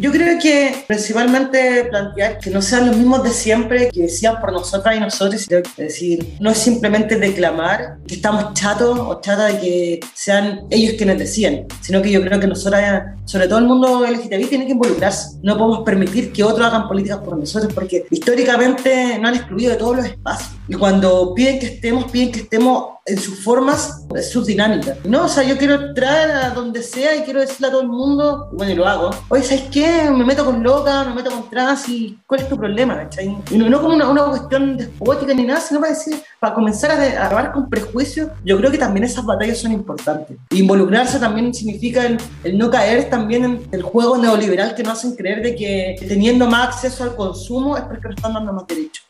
Yo creo que principalmente plantear que no sean los mismos de siempre que decían por nosotras y nosotros. Es decir, no es simplemente declamar que estamos chatos o chatas de que sean ellos quienes decían, sino que yo creo que nosotras, sobre todo el mundo LGTBI, tiene que involucrarse. No podemos permitir que otros hagan políticas por nosotros porque históricamente no han excluido de todos los espacios. Y cuando piden que estemos, piden que estemos en sus formas, en sus dinámicas. No, o sea, yo quiero entrar a donde sea y quiero decirle a todo el mundo, bueno, y lo hago, oye, ¿sabes qué? Me meto con loca, me meto con trans y ¿cuál es tu problema? Y no, no como una, una, cuestión despótica ni nada, sino para decir, para comenzar a, acabar con prejuicios, yo creo que también esas batallas son importantes. Involucrarse también significa el, el no caer también en el juego neoliberal que nos hacen creer de que teniendo más acceso al consumo es porque nos están dando más derechos.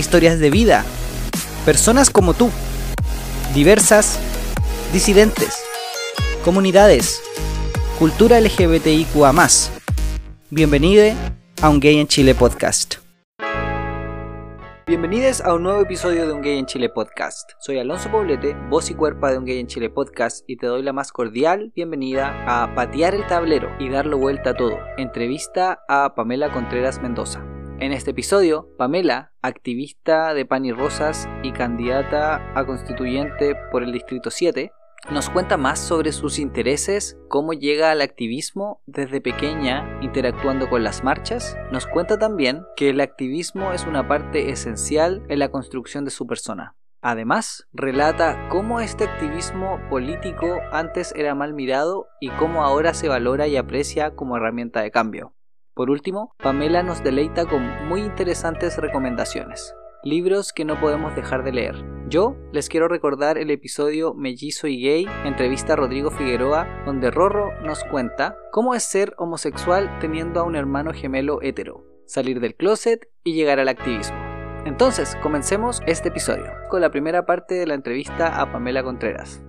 historias de vida, personas como tú, diversas, disidentes, comunidades, cultura LGBTIQA. Bienvenido a Un Gay en Chile podcast. Bienvenidos a un nuevo episodio de Un Gay en Chile podcast. Soy Alonso Poblete, voz y cuerpo de Un Gay en Chile podcast y te doy la más cordial bienvenida a Patear el Tablero y darlo vuelta a todo. Entrevista a Pamela Contreras Mendoza. En este episodio, Pamela, activista de Pan y Rosas y candidata a constituyente por el Distrito 7, nos cuenta más sobre sus intereses, cómo llega al activismo desde pequeña interactuando con las marchas. Nos cuenta también que el activismo es una parte esencial en la construcción de su persona. Además, relata cómo este activismo político antes era mal mirado y cómo ahora se valora y aprecia como herramienta de cambio. Por último, Pamela nos deleita con muy interesantes recomendaciones. Libros que no podemos dejar de leer. Yo les quiero recordar el episodio Mellizo y Gay, entrevista a Rodrigo Figueroa, donde Rorro nos cuenta cómo es ser homosexual teniendo a un hermano gemelo hetero, salir del closet y llegar al activismo. Entonces, comencemos este episodio con la primera parte de la entrevista a Pamela Contreras.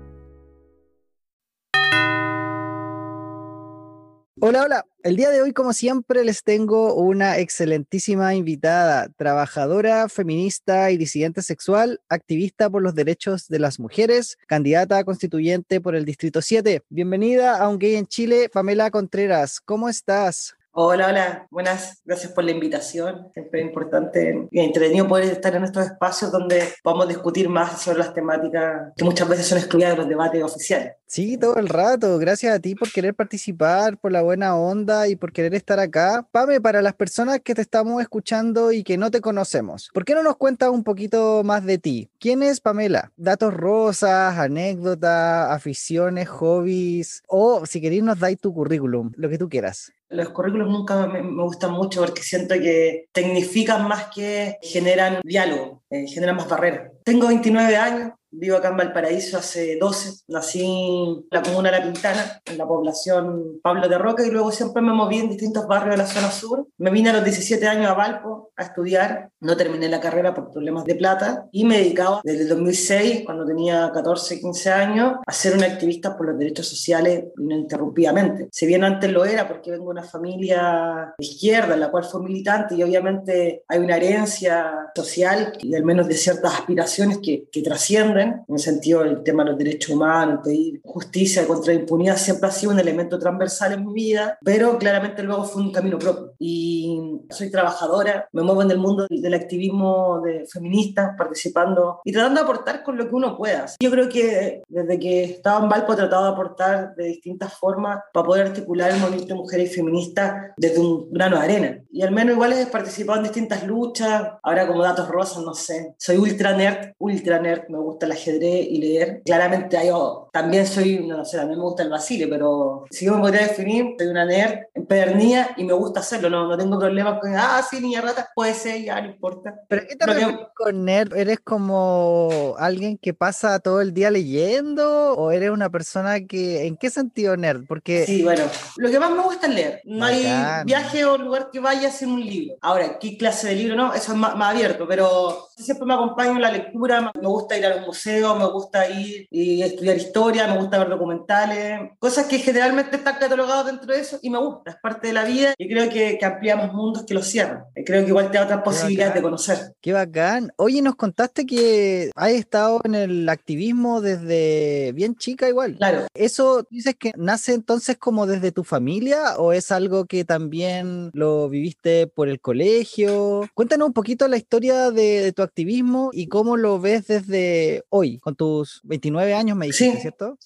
Hola, hola. El día de hoy, como siempre, les tengo una excelentísima invitada, trabajadora, feminista y disidente sexual, activista por los derechos de las mujeres, candidata a constituyente por el Distrito 7. Bienvenida a Un Gay en Chile, Pamela Contreras. ¿Cómo estás? Hola, hola, buenas, gracias por la invitación. Siempre es importante y entretenido poder estar en estos espacios donde podamos discutir más sobre las temáticas que muchas veces son excluidas de los debates oficiales. Sí, todo el rato. Gracias a ti por querer participar, por la buena onda y por querer estar acá. Pame, para las personas que te estamos escuchando y que no te conocemos, ¿por qué no nos cuentas un poquito más de ti? ¿Quién es Pamela? Datos rosas, anécdotas, aficiones, hobbies o si queréis nos dais tu currículum, lo que tú quieras los currículos nunca me, gustan mucho porque siento que tecnifican más que generan diálogo, eh, generan más barreras. Tengo 29 años, Vivo acá en Valparaíso hace 12. Nací en la comuna La Pintana, en la población Pablo de Roca, y luego siempre me moví en distintos barrios de la zona sur. Me vine a los 17 años a Valpo a estudiar. No terminé la carrera por problemas de plata y me dedicaba desde el 2006, cuando tenía 14, 15 años, a ser una activista por los derechos sociales ininterrumpidamente. Si bien antes lo era, porque vengo de una familia de izquierda, en la cual fue militante, y obviamente hay una herencia social y al menos de ciertas aspiraciones que, que trascienden en el sentido del tema de los derechos humanos, pedir justicia contra la impunidad, siempre ha sido un elemento transversal en mi vida, pero claramente luego fue un camino propio. Y soy trabajadora, me muevo en el mundo del activismo de feministas, participando y tratando de aportar con lo que uno pueda. Yo creo que desde que estaba en Valpo he tratado de aportar de distintas formas para poder articular el movimiento de mujeres feministas desde un grano de arena. Y al menos igual he participado en distintas luchas, ahora como datos rosas, no sé. Soy ultra nerd, ultra nerd, me gusta ajedrez y leer. Claramente yo también soy, no sé, a mí me gusta el Basile, pero si yo me podría definir, soy una nerd empedernida y me gusta hacerlo, no, no tengo problemas con, ah, sí, niña rata, puede ser, ya, no importa. ¿Pero qué te refieres con nerd? ¿Eres como alguien que pasa todo el día leyendo o eres una persona que, ¿en qué sentido nerd? Porque... Sí, bueno, lo que más me gusta es leer. No hay viaje o lugar que vaya sin un libro. Ahora, ¿qué clase de libro? No, eso es más, abierto, pero siempre me acompaño en la lectura, me gusta ir a los museos, me gusta ir y estudiar historia, me gusta ver documentales, cosas que generalmente están catalogadas dentro de eso y me gusta, es parte de la vida y creo que, que ampliamos mundos que lo cierran. Creo que igual te da otras posibilidades de conocer. Qué bacán. Oye, nos contaste que has estado en el activismo desde bien chica igual. Claro. ¿Eso dices que nace entonces como desde tu familia o es algo que también lo viviste por el colegio? Cuéntanos un poquito la historia de, tu activismo y cómo lo ves desde hoy, con tus 29 años, me dijiste, sí. ¿cierto?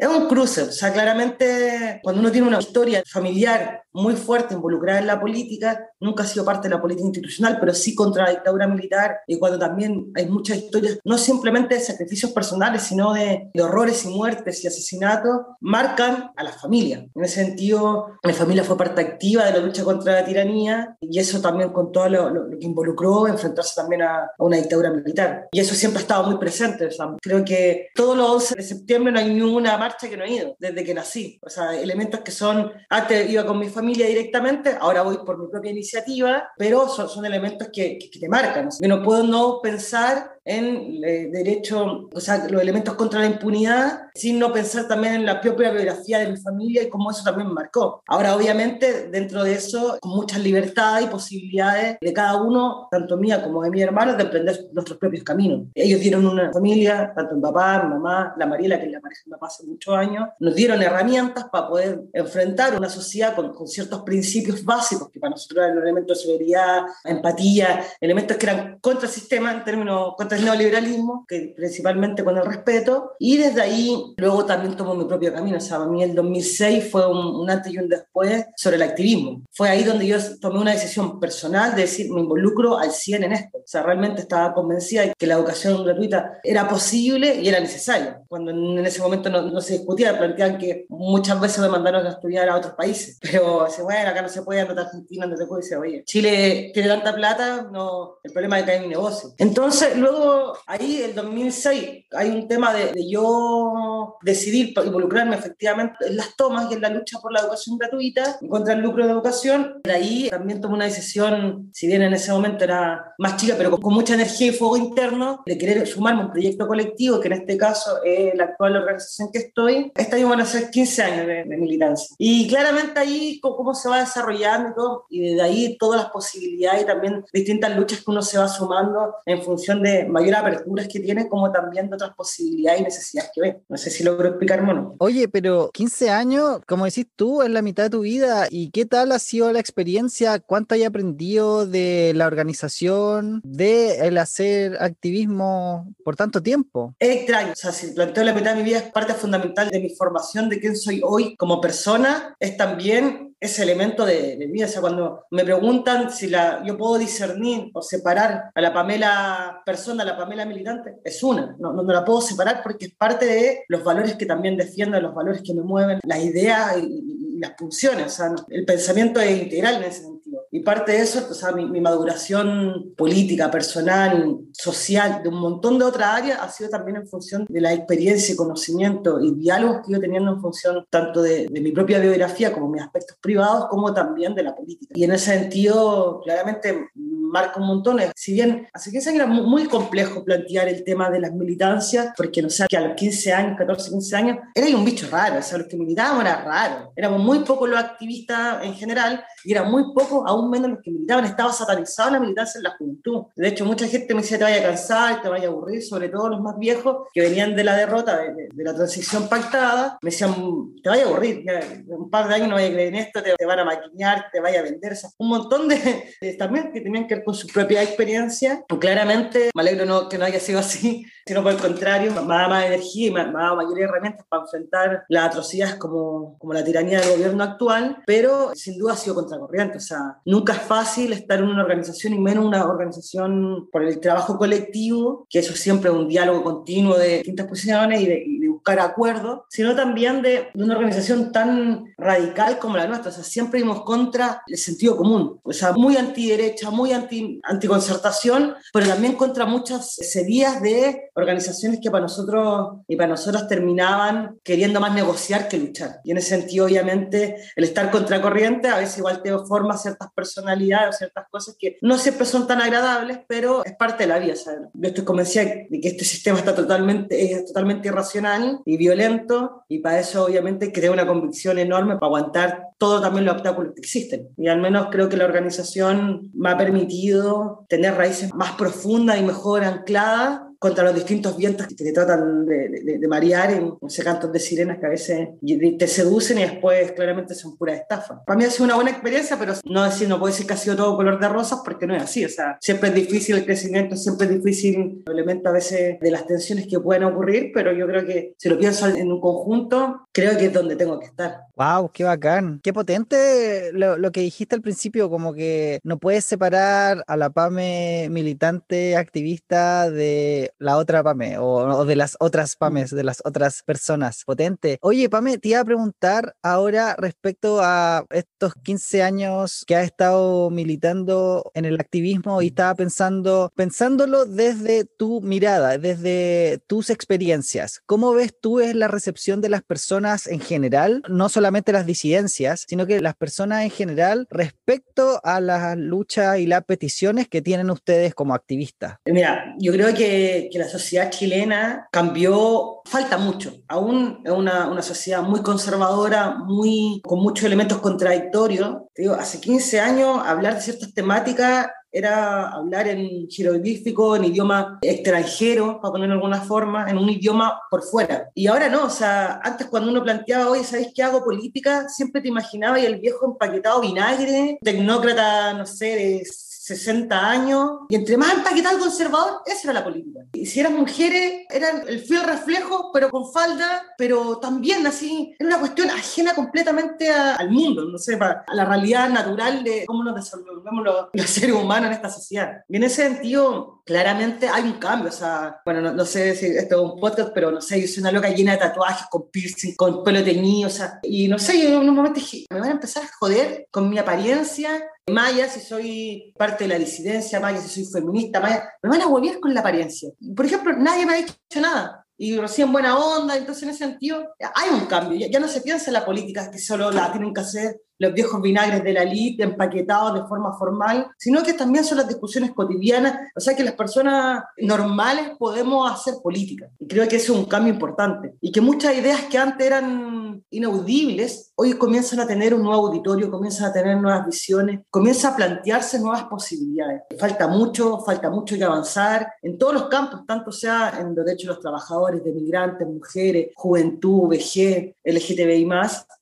Es un cruce, o sea, claramente cuando uno tiene una historia familiar muy fuerte involucrada en la política, nunca ha sido parte de la política institucional, pero sí contra la dictadura militar, y cuando también hay muchas historias, no simplemente de sacrificios personales, sino de, horrores y muertes y asesinatos, marcan a la familia. En ese sentido, mi familia fue parte activa de la lucha contra la tiranía, y eso también con todo lo, que involucró enfrentarse también a, a, una dictadura militar. Y eso siempre ha estado muy presente. O sea, creo que todos los 11 de septiembre no hay ninguna marcha que no he ido, desde que nací. O sea, elementos que son, antes iba con mi familia directamente, ahora voy por mi propia iniciativa, pero son, son elementos que, que, te marcan. Yo no puedo no pensar en eh, derecho, o sea, los elementos contra la impunidad, sin no pensar también en la propia biografía de mi familia y cómo eso también me marcó. Ahora, obviamente, dentro de eso, con muchas libertades y posibilidades de cada uno, tanto mía como de mi hermano, de emprender nuestros propios caminos. Ellos dieron una familia, tanto mi papá, mi mamá, la Mariela, que es la pareja de mi papá hace muchos años, nos dieron herramientas para poder enfrentar una sociedad con, con ciertos principios básicos, que para nosotros eran elementos de seguridad, empatía, elementos que eran contra el sistema en términos contra el neoliberalismo, que principalmente con el respeto, y desde ahí luego también tomó mi propio camino. O sea, para mí el 2006 fue un, antes y un después sobre el activismo. Fue ahí donde yo tomé una decisión personal de decir, me involucro al 100 en esto. O sea, realmente estaba convencida de que la educación gratuita era posible y era necesaria. Cuando en ese momento no, no se discutía, planteaban que muchas veces me mandaron a estudiar a otros países. Pero, bueno, acá no se puede, andar a Argentina, no te puede decir, oye, Chile tiene tanta plata, no, el problema es que hay un negocio. Entonces, luego ahí, el 2006, hay un tema de, yo decidir involucrarme efectivamente en las tomas y en la lucha por la educación gratuita contra el lucro de educación. De ahí también tomé una decisión, si bien en ese momento era más chica, pero con, mucha energía y fuego interno, de querer sumarme a un proyecto colectivo, que en este caso es la actual organización que estoy. Este año van a ser 15 años de, militancia. Y claramente ahí cómo se va desarrollando y todo, y desde ahí todas las posibilidades y también distintas luchas que uno se va sumando en función de mayor aperturas que tiene, como también de otras posibilidades y necesidades que ve. No sé si logro explicarme o no. Oye, pero 15 años, como decís tú, es la mitad de tu vida. ¿Y qué tal ha sido la experiencia? ¿Cuánto hay aprendido de la organización, de el hacer activismo por tanto tiempo? Es extraño. O sea, si planteo la mitad de mi vida es parte fundamental de mi formación, de quién soy hoy como persona, es también ese elemento de, de vida. O sea, cuando me preguntan si la, yo puedo discernir o separar a la Pamela persona, a la Pamela militante, es una. No, no, la puedo separar porque es parte de los valores que también defiendo, los valores que me mueven, las ideas y, las funciones. O sea, el pensamiento es integral en ese sentido. Y parte de eso, o sea, mi, mi, maduración política, personal, social, de un montón de otras áreas, ha sido también en función de la experiencia, conocimiento y diálogos que ido teniendo en función tanto de, de mi propia biografía como mis aspectos privados, como también de la política. Y en ese sentido, claramente marca un montón. Si bien hace 15 años era muy complejo plantear el tema de las militancias, porque no sé, que a los 15 años, 14, 15 años, era un bicho raro, o sea, los que militábamos era raro. Éramos muy pocos los activistas en general y era muy poco, aún menos los que militaban. Estaba satanizada la militancia en la juventud. De hecho, mucha gente me decía, te vaya a cansar, te vaya a aburrir, sobre todo los más viejos que venían de la derrota, de, la transición pactada, me decían, te vaya a aburrir, un par de años no vaya a creer en esto, te, van a maquinar, te vaya a vender. un montón de, también que tenían que con su propia experiencia. Pues claramente, me alegro no, que no haya sido así, sino por el contrario, me dado más energía y me ha dado mayores herramientas para enfrentar las atrocidades como, como la tiranía del gobierno actual, pero sin duda ha sido contracorriente. O sea, nunca es fácil estar en una organización y menos una organización por el trabajo colectivo, que eso siempre es un diálogo continuo de distintas posiciones y de, y de buscar acuerdos, sino también de, de, una organización tan radical como la nuestra. O sea, siempre íbamos contra el sentido común. O sea, muy antiderecha, muy anti, anticoncertación, pero también contra muchas series de organizaciones que para nosotros y para nosotros terminaban queriendo más negociar que luchar. Y en ese sentido, obviamente, el estar contracorriente a veces igual te forma ciertas personalidades o ciertas cosas que no siempre son tan agradables, pero es parte de la vida. ¿sabes? Yo estoy convencida de que este sistema está totalmente, es totalmente irracional y violento, y para eso, obviamente, crea una convicción enorme para aguantar todo también los obstáculos que existen. Y al menos creo que la organización me ha permitido tener raíces más profundas y mejor ancladas contra los distintos vientos que te tratan de, de, de marear en ese cantos de sirenas que a veces te seducen y después claramente son pura estafa. Para mí ha sido una buena experiencia, pero no decir, no puedo decir que ha sido todo color de rosas porque no es así. O sea, siempre es difícil el crecimiento, siempre es difícil el elemento a veces de las tensiones que pueden ocurrir, pero yo creo que si lo pienso en un conjunto, creo que es donde tengo que estar. ¡Wow! ¡Qué bacán! ¡Qué potente lo, lo que dijiste al principio! Como que no puedes separar a la PAME militante, activista de la otra Pame o, o, de las otras Pames, de las otras personas. Potente. Oye, Pame, te iba a preguntar ahora respecto a estos 15 años que has estado militando en el activismo y estaba pensando, pensándolo desde tu mirada, desde tus experiencias. ¿Cómo ves tú es la recepción de las personas en general, no solamente las disidencias, sino que las personas en general respecto a la lucha y las peticiones que tienen ustedes como activistas? Mira, yo creo que que la sociedad chilena cambió, falta mucho. Aún es una, una sociedad muy conservadora, muy, con muchos elementos contradictorios. Digo, hace 15 años hablar de ciertas temáticas era hablar en jeroglífico, en idioma extranjero, para ponerlo de alguna forma, en un idioma por fuera. Y ahora no, o sea, antes cuando uno planteaba, oye, ¿sabéis qué hago política? Siempre te imaginaba y el viejo empaquetado vinagre, tecnócrata, no sé, de 60 años, y entre más empaquetado conservador, esa era la política. Y si eran mujeres, eran el fiel reflejo, pero con falda, pero también así, era una cuestión ajena completamente al mundo, no sé, a la realidad natural de cómo nos desenvolvemos los, los, seres humanos en esta sociedad. Y en ese sentido, claramente hay un cambio, o sea, bueno, no, no sé si esto es un podcast, pero no sé, yo soy una loca llena de tatuajes, con piercing, con pelo teñido, o sea, y no sé, yo en un momento dije, me van a empezar a joder con mi apariencia, Maya, si soy parte de la disidencia, Maya, si soy feminista, Maya, me van a volver con la apariencia. Por ejemplo, nadie me ha dicho nada. Y recién buena onda, entonces en ese sentido hay un cambio. Ya, ya no se piensa en la política que solo la tienen que hacer los viejos vinagres de la elite empaquetados de forma formal, sino que también son las discusiones cotidianas, o sea que las personas normales podemos hacer política. Y creo que es un cambio importante. Y que muchas ideas que antes eran inaudibles, hoy comienzan a tener un nuevo auditorio, comienzan a tener nuevas visiones, comienzan a plantearse nuevas posibilidades. Falta mucho, falta mucho que avanzar en todos los campos, tanto sea en los derechos de los trabajadores, de migrantes, mujeres, juventud, vejez, LGTBI+,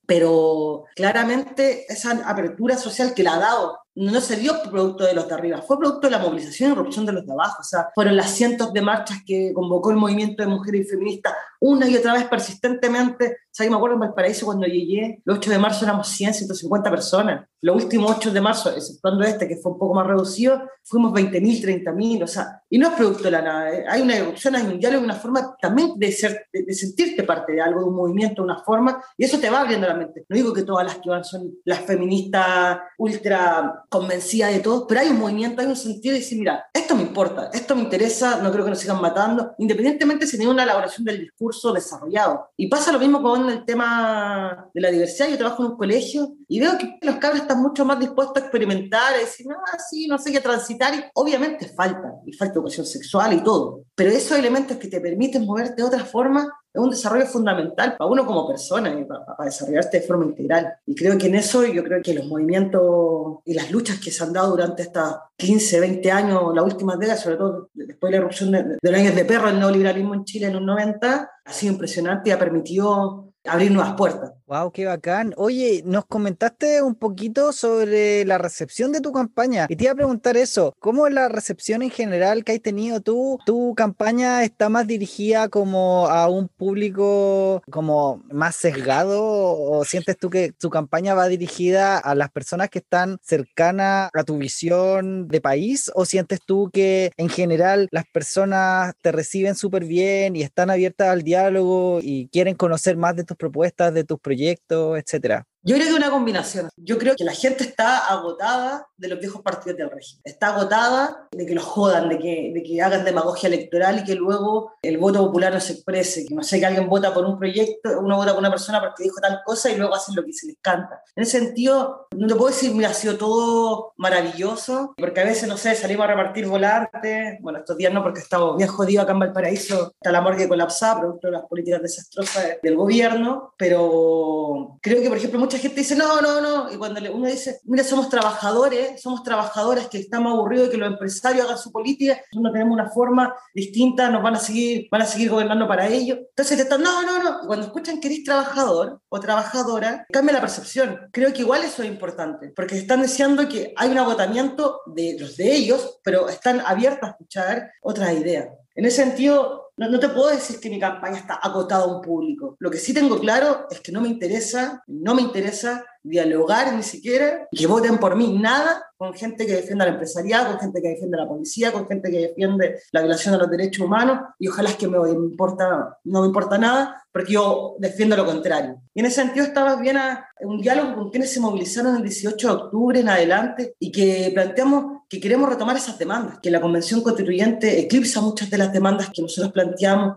pero claramente esa apertura social que la ha dado no se dio producto de los de arriba, fue producto de la movilización y erupción de los de abajo. O sea, fueron las cientos de marchas que convocó el movimiento de mujeres y feministas una y otra vez persistentemente. Yo me acuerdo en Valparaíso cuando llegué, el 8 de marzo éramos 100, 150 personas. Los últimos 8 de marzo, exceptuando este que fue un poco más reducido, fuimos 20.000, 30.000. O sea, y no es producto de la nada. ¿eh? Hay una erupción, hay un diálogo, una forma también de, ser, de, de sentirte parte de algo, de un movimiento, una forma, y eso te va abriendo la mente. No digo que todas las que van son las feministas ultra convencida de todo, pero hay un movimiento, hay un sentido de decir, mira, esto me importa, esto me interesa, no creo que nos sigan matando, independientemente si tiene una elaboración del discurso desarrollado. Y pasa lo mismo con el tema de la diversidad. Yo trabajo en un colegio y veo que los cabros están mucho más dispuestos a experimentar, a decir, ah, sí, no sé qué transitar. Y obviamente falta, y falta educación sexual y todo. Pero esos elementos que te permiten moverte de otra forma es un desarrollo fundamental para uno como persona y para, para, desarrollarte de forma integral. Y creo que en eso yo creo que los movimientos y las luchas que se han dado durante estas 15, 20 años, las últimas décadas, sobre todo después de la erupción de, de los años de perro, el neoliberalismo en Chile en los 90, ha sido impresionante y ha permitido abrir nuevas puertas. Wow, qué bacán. Oye, nos comentaste un poquito sobre la recepción de tu campaña y te iba a preguntar eso, ¿cómo es la recepción en general que has tenido tú? ¿Tu campaña está más dirigida como a un público como más sesgado o sientes tú que tu campaña va dirigida a las personas que están cercanas a tu visión de país o sientes tú que en general las personas te reciben súper bien y están abiertas al diálogo y quieren conocer más de tus propuestas, de tus proyectos, etcétera? Yo creo que una combinación. Yo creo que la gente está agotada de los viejos partidos del régimen. Está agotada de que los jodan, de que, de que hagan demagogia electoral y que luego el voto popular no se exprese. Que no sé, que alguien vota por un proyecto, uno vota por una persona porque dijo tal cosa y luego hacen lo que se les canta. En ese sentido, no te puedo decir, mira, ha sido todo maravilloso, porque a veces, no sé, salimos a repartir volantes. Bueno, estos días no, porque estamos bien jodidos acá en Valparaíso. Está la morgue colapsada, producto de las políticas desastrosas del gobierno. Pero creo que, por ejemplo, mucha gente dice, no, no, no, y cuando uno dice, mira, somos trabajadores, somos trabajadoras que estamos aburridos de que los empresarios hagan su política, no tenemos una forma distinta, nos van a seguir, van a seguir gobernando para ello. Entonces te están, no, no, no, cuando escuchan que eres trabajador o trabajadora, cambia la percepción. Creo que igual eso es importante, porque están diciendo que hay un agotamiento de los de ellos, pero están abiertos a escuchar otras ideas. En ese sentido, no, te puedo decir que mi campaña está acotada a un público. Lo que sí tengo claro es que no me interesa, no me interesa dialogar ni siquiera, que voten por mí, nada con gente que defienda la empresariado, con gente que defiende la policía, con gente que defiende la violación de los derechos humanos, y ojalá es que me, importa, no me importa nada, porque yo defiendo lo contrario. Y en ese sentido estaba bien a un diálogo con quienes se movilizaron el 18 de octubre en adelante y que planteamos que queremos retomar esas demandas, que la Convención Constituyente eclipsa muchas de las demandas que nosotros planteamos,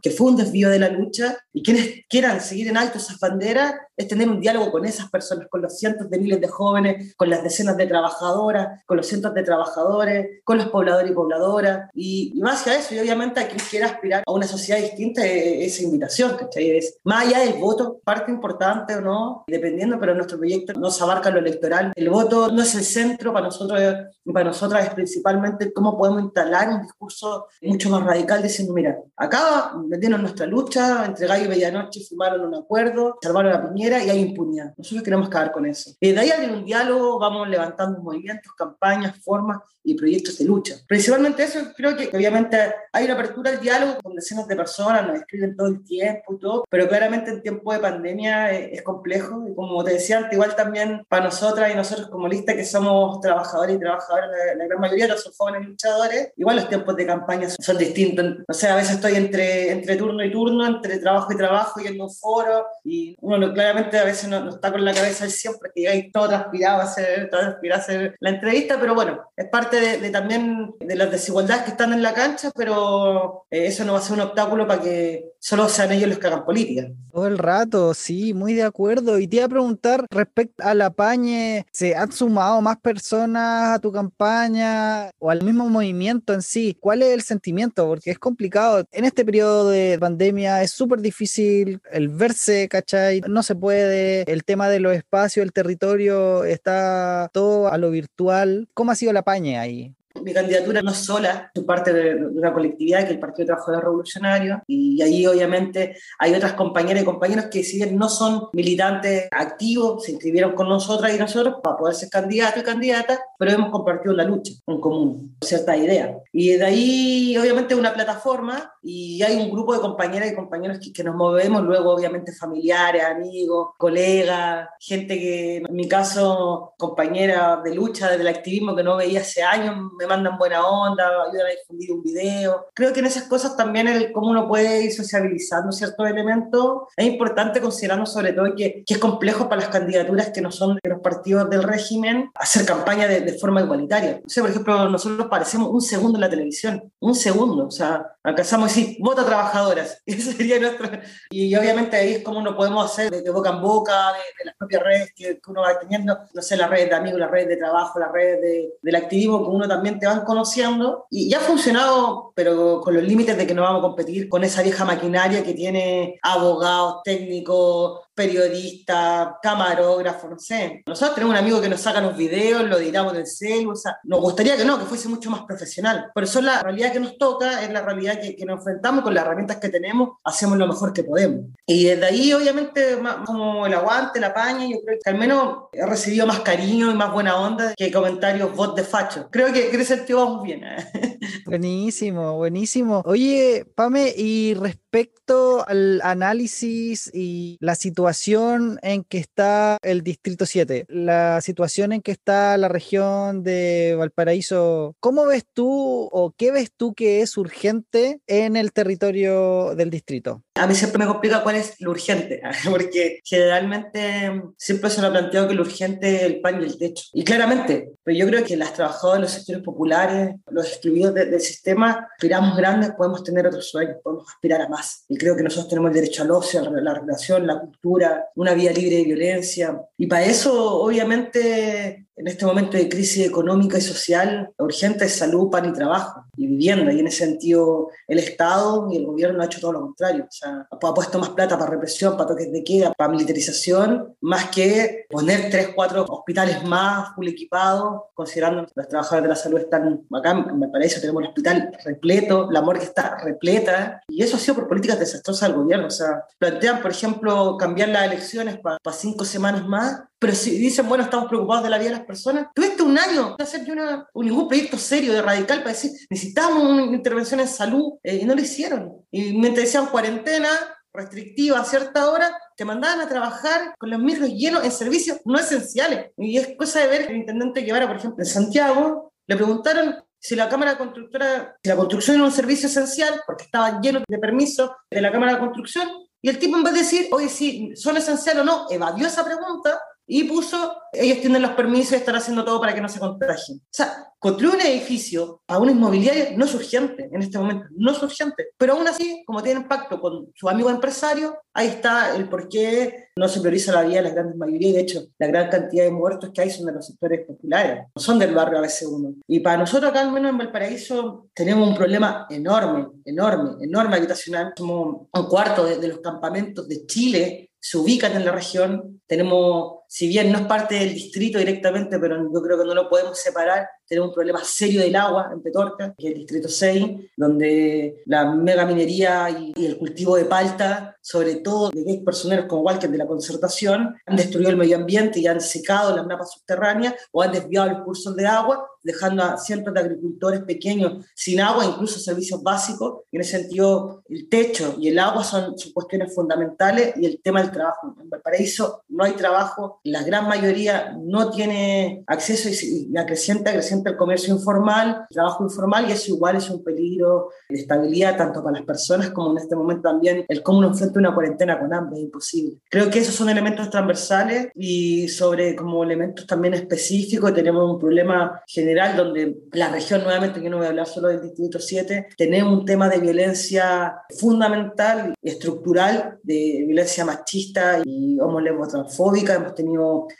que fue un desvío de la lucha, y quienes quieran seguir en alto esas banderas es tener un diálogo con esas personas, con los cientos de miles de jóvenes, con las decenas de trabajadoras, con los cientos de trabajadores, con los pobladores y pobladoras, y, más allá de eso, y obviamente a quien quiera aspirar a una sociedad distinta, esa invitación, ¿cachai? Es más allá del voto, parte importante o no, dependiendo, pero nuestro proyecto no se abarca lo electoral. El voto no es el centro para nosotros y para nosotras es principalmente cómo podemos instalar un discurso mucho más radical diciendo, mira, acá metieron nuestra lucha, entre gallo y medianoche firmaron un acuerdo, salvaron a Piñera y hay impunidad. Nosotros queremos acabar con eso. Y de ahí abrir un diálogo, vamos levantando movimientos, campañas, formas y proyectos de lucha. Principalmente eso, creo que obviamente hay una apertura al diálogo con decenas de personas, nos escriben todo el tiempo y todo, pero claramente en tiempo de pandemia es, complejo y como te decía antes, igual también para nosotras y nosotros como lista que somos trabajadores y trabajadoras, la, gran mayoría no son jóvenes luchadores, igual los tiempos de campaña son, distintos. O sea, a veces estoy entre, entre turno y turno, entre trabajo y trabajo y en un foro y uno claramente a veces no, está con la cabeza al 100 porque hay todo transpirado a hacer, todo transpirado a hacer la entrevista, pero bueno, es parte de, también de las desigualdades que están en la cancha, pero eh, eso no va a ser un obstáculo para que solo sean ellos los que hagan política. Todo el rato, sí, muy de acuerdo. Y te iba a preguntar respecto a la Pañe, ¿se han sumado más personas a tu campaña o al mismo movimiento en sí? ¿Cuál es el sentimiento? Porque es complicado. En este periodo de pandemia es súper difícil el verse, ¿cachai? No se puede. El tema de los espacios, el territorio, está todo a lo virtual. ¿Cómo ha sido la Pañe ahí? Mi candidatura no es sola, soy parte de una colectividad que es el Partido de Trabajadores Revolucionario y ahí obviamente hay otras compañeras y compañeros que si bien no son militantes activos, se inscribieron con nosotras y nosotros para poder ser candidatos y candidatas, pero hemos compartido la lucha en común, cierta idea. Y de ahí obviamente una plataforma y hay un grupo de compañeras y compañeros que, que nos movemos, luego obviamente familiares, amigos, colegas, gente que en mi caso compañera de lucha, del activismo que no veía hace años, me mandan buena onda, ayudan a difundir un video. Creo que en esas cosas también el cómo uno puede ir sociabilizando ciertos elementos es importante considerando sobre todo que, que, es complejo para las candidaturas que no son de los partidos del régimen hacer campaña de, de forma igualitaria. O sea, por ejemplo, nosotros parecemos un segundo en la televisión, un segundo, o sea, alcanzamos a decir, vota trabajadoras, ese sería nuestro... Y obviamente ahí es como uno podemos hacer de, boca en boca, de, las propias redes que, uno va teniendo, no sé, las redes de amigos, las redes de trabajo, las redes de, del activismo que uno también te van conociendo y ya ha funcionado, pero con los límites de que no vamos a competir con esa vieja maquinaria que tiene abogados, técnicos, periodista, camarógrafo, no sé. Nosotros tenemos un amigo que nos saca los videos, lo editamos del celu, o sea, nos gustaría que no, que fuese mucho más profesional. Por eso la realidad que nos toca es la realidad que, que, nos enfrentamos, con las herramientas que tenemos, hacemos lo mejor que podemos. Y desde ahí, obviamente, más como el aguante, la paña, yo creo que al menos he recibido más cariño y más buena onda que comentarios bot de facho. Creo que en ese sentido vamos bien. ¿eh? Buenísimo, buenísimo. Oye, Pame, y respecto al análisis y la situación en que está el Distrito 7, la situación en que está la región de Valparaíso, ¿cómo ves tú o qué ves tú que es urgente en el territorio del distrito? A mí siempre me complica cuál es lo urgente, porque generalmente siempre se lo ha planteado que lo urgente es el pan y el techo. Y claramente, pero yo creo que las trabajadoras de los sectores populares, los excluidos del sistema, aspiramos grandes, podemos tener otros sueños, podemos aspirar a más. Y creo que nosotros tenemos el derecho al ocio, a la relación, la cultura, una vida libre de violencia. Y para eso, obviamente, en este momento de crisis económica y social, urgente es salud, pan y trabajo y vivienda. Y en ese sentido, el Estado y el gobierno han hecho todo lo contrario. O sea, ha puesto más plata para represión, para toques de queda, para militarización, más que poner tres, cuatro hospitales más full equipados, considerando que los trabajadores de la salud están acá. Me parece tenemos el hospital repleto, la morgue está repleta. Y eso ha sido por políticas desastrosas del gobierno. O sea, plantean, por ejemplo, cambiar las elecciones para cinco semanas más pero si dicen, bueno, estamos preocupados de la vida de las personas, tuviste un año no hacer una, ningún proyecto serio de radical para decir, necesitamos una intervención en salud, eh, y no lo hicieron. Y mientras decían cuarentena, restrictiva a cierta hora, te mandaban a trabajar con los micros llenos en servicios no esenciales. Y es cosa de ver el intendente Guevara, por ejemplo, en Santiago, le preguntaron si la Cámara Constructora, si la construcción era un servicio esencial, porque estaba lleno de permisos de la Cámara de Construcción, y el tipo en vez de decir, oye, si son esenciales o no, evadió esa pregunta y puso, ellos tienen los permisos y están haciendo todo para que no se contagien. O sea, construir un edificio a un inmobiliario no es urgente en este momento, no es urgente. Pero aún así, como tienen pacto con su amigo empresario, ahí está el por qué no se prioriza la vida de las grandes mayorías. De hecho, la gran cantidad de muertos que hay son de los sectores populares, no son del barrio a veces uno. Y para nosotros acá, al menos en Valparaíso, tenemos un problema enorme, enorme, enorme habitacional. Somos un cuarto de, de los campamentos de Chile se ubican en la región. Tenemos, si bien no es parte del distrito directamente, pero yo creo que no lo podemos separar, tenemos un problema serio del agua en Petorca, que es el distrito 6, donde la mega minería y, el cultivo de palta, sobre todo de gays personeros como Walker de la concertación, han destruido el medio ambiente y han secado las napas subterráneas o han desviado los cursos de agua, dejando a cientos de agricultores pequeños sin agua, incluso servicios básicos. En ese sentido, el techo y el agua son, son cuestiones fundamentales y el tema del trabajo. En Valparaíso no hay trabajo, la gran mayoría no tiene acceso y, y acreciente, acreciente el comercio informal, trabajo informal y eso igual es un peligro de estabilidad tanto para las personas como en este momento también el cómo uno enfrenta una cuarentena con hambre, es imposible. Creo que esos son elementos transversales y sobre como elementos también específicos tenemos un problema general donde la región, nuevamente, que no voy a hablar solo del Distrito 7, tenemos un tema de violencia fundamental, estructural, de violencia machista y homolesbotransfóbica. Hemos tenido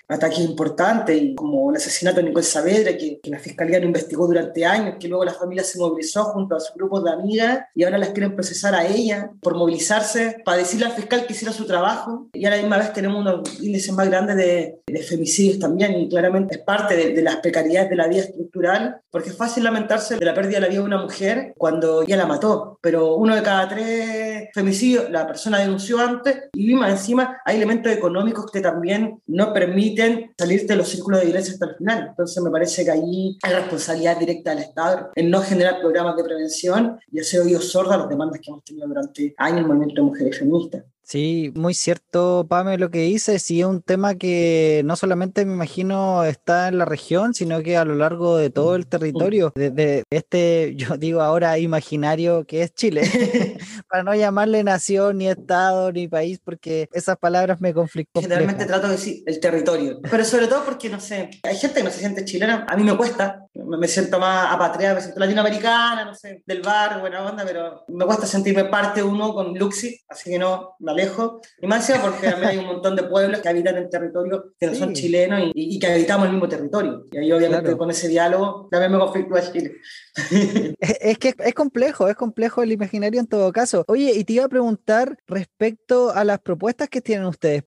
ataques importantes, como el asesinato de Nicole Saavedra, que, que la Fiscalía lo investigó durante años, que luego la familia se movilizó junto a su grupo de amigas y ahora las quieren procesar a ella por movilizarse para decirle al fiscal que hiciera su trabajo. Y a la misma vez tenemos unos índices más grandes de, de femicidios también y claramente es parte de, de las precariedades de la vida estructural, porque es fácil lamentarse de la pérdida de la vida de una mujer cuando ella la mató, pero uno de cada tres femicidios la persona denunció antes y más encima hay elementos económicos que también no permiten salirte de los círculos de violencia hasta el final. Entonces me parece que ahí hay responsabilidad directa del Estado en no generar programas de prevención y hacer oídos sordos a las demandas que hemos tenido durante años el movimiento de mujeres feministas. Sí, muy cierto, Pame, lo que dice. Sí, es un tema que no solamente me imagino está en la región, sino que a lo largo de todo el territorio, desde este, yo digo ahora, imaginario que es Chile, para no llamarle nación, ni estado, ni país, porque esas palabras me conflictan. Generalmente trato de decir el territorio, pero sobre todo porque, no sé, hay gente que no se siente chilena, a mí me cuesta, me siento más apatriada, me siento latinoamericana, no sé, del bar, buena onda, pero me cuesta sentirme parte uno con Luxi, así que no, vale lejos. Y más sea porque hay un montón de pueblos que habitan el territorio que no son chilenos y, y, que habitamos el mismo territorio. Y ahí obviamente claro. con ese diálogo también me conflictúa Chile. es que es complejo, es complejo el imaginario en todo caso. Oye, y te iba a preguntar respecto a las propuestas que tienen ustedes.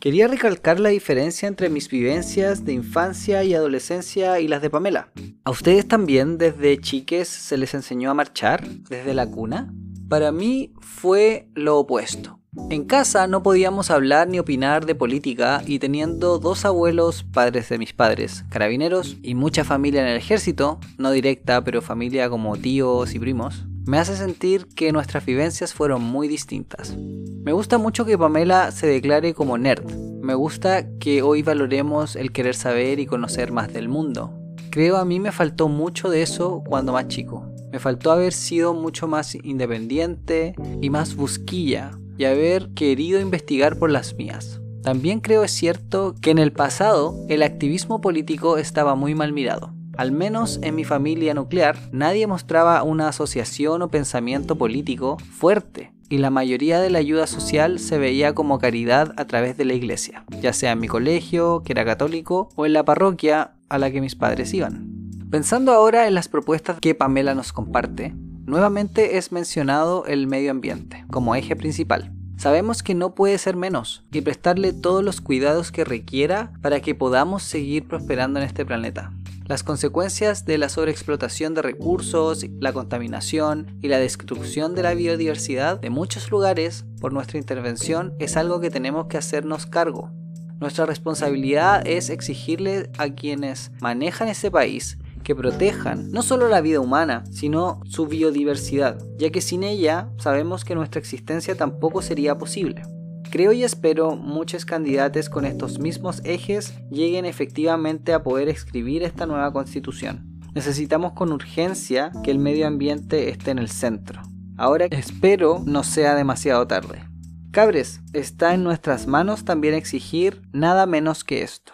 Quería recalcar la diferencia entre mis vivencias de infancia y adolescencia y las de Pamela. ¿A ustedes también desde chiques se les enseñó a marchar desde la cuna? Para mí fue lo opuesto. En casa no podíamos hablar ni opinar de política y teniendo dos abuelos, padres de mis padres, carabineros y mucha familia en el ejército, no directa pero familia como tíos y primos, me hace sentir que nuestras vivencias fueron muy distintas. Me gusta mucho que Pamela se declare como nerd. Me gusta que hoy valoremos el querer saber y conocer más del mundo. Creo a mí me faltó mucho de eso cuando más chico. Me faltó haber sido mucho más independiente y más busquilla y haber querido investigar por las mías. También creo es cierto que en el pasado el activismo político estaba muy mal mirado. Al menos en mi familia nuclear, nadie mostraba una asociación o pensamiento político fuerte, y la mayoría de la ayuda social se veía como caridad a través de la iglesia, ya sea en mi colegio, que era católico, o en la parroquia a la que mis padres iban. Pensando ahora en las propuestas que Pamela nos comparte, nuevamente es mencionado el medio ambiente como eje principal. Sabemos que no puede ser menos y prestarle todos los cuidados que requiera para que podamos seguir prosperando en este planeta. Las consecuencias de la sobreexplotación de recursos, la contaminación y la destrucción de la biodiversidad de muchos lugares por nuestra intervención es algo que tenemos que hacernos cargo. Nuestra responsabilidad es exigirle a quienes manejan ese país que protejan no solo la vida humana, sino su biodiversidad, ya que sin ella sabemos que nuestra existencia tampoco sería posible. Creo y espero muchos candidatos con estos mismos ejes lleguen efectivamente a poder escribir esta nueva constitución. Necesitamos con urgencia que el medio ambiente esté en el centro. Ahora espero no sea demasiado tarde. Cabres, está en nuestras manos también exigir nada menos que esto.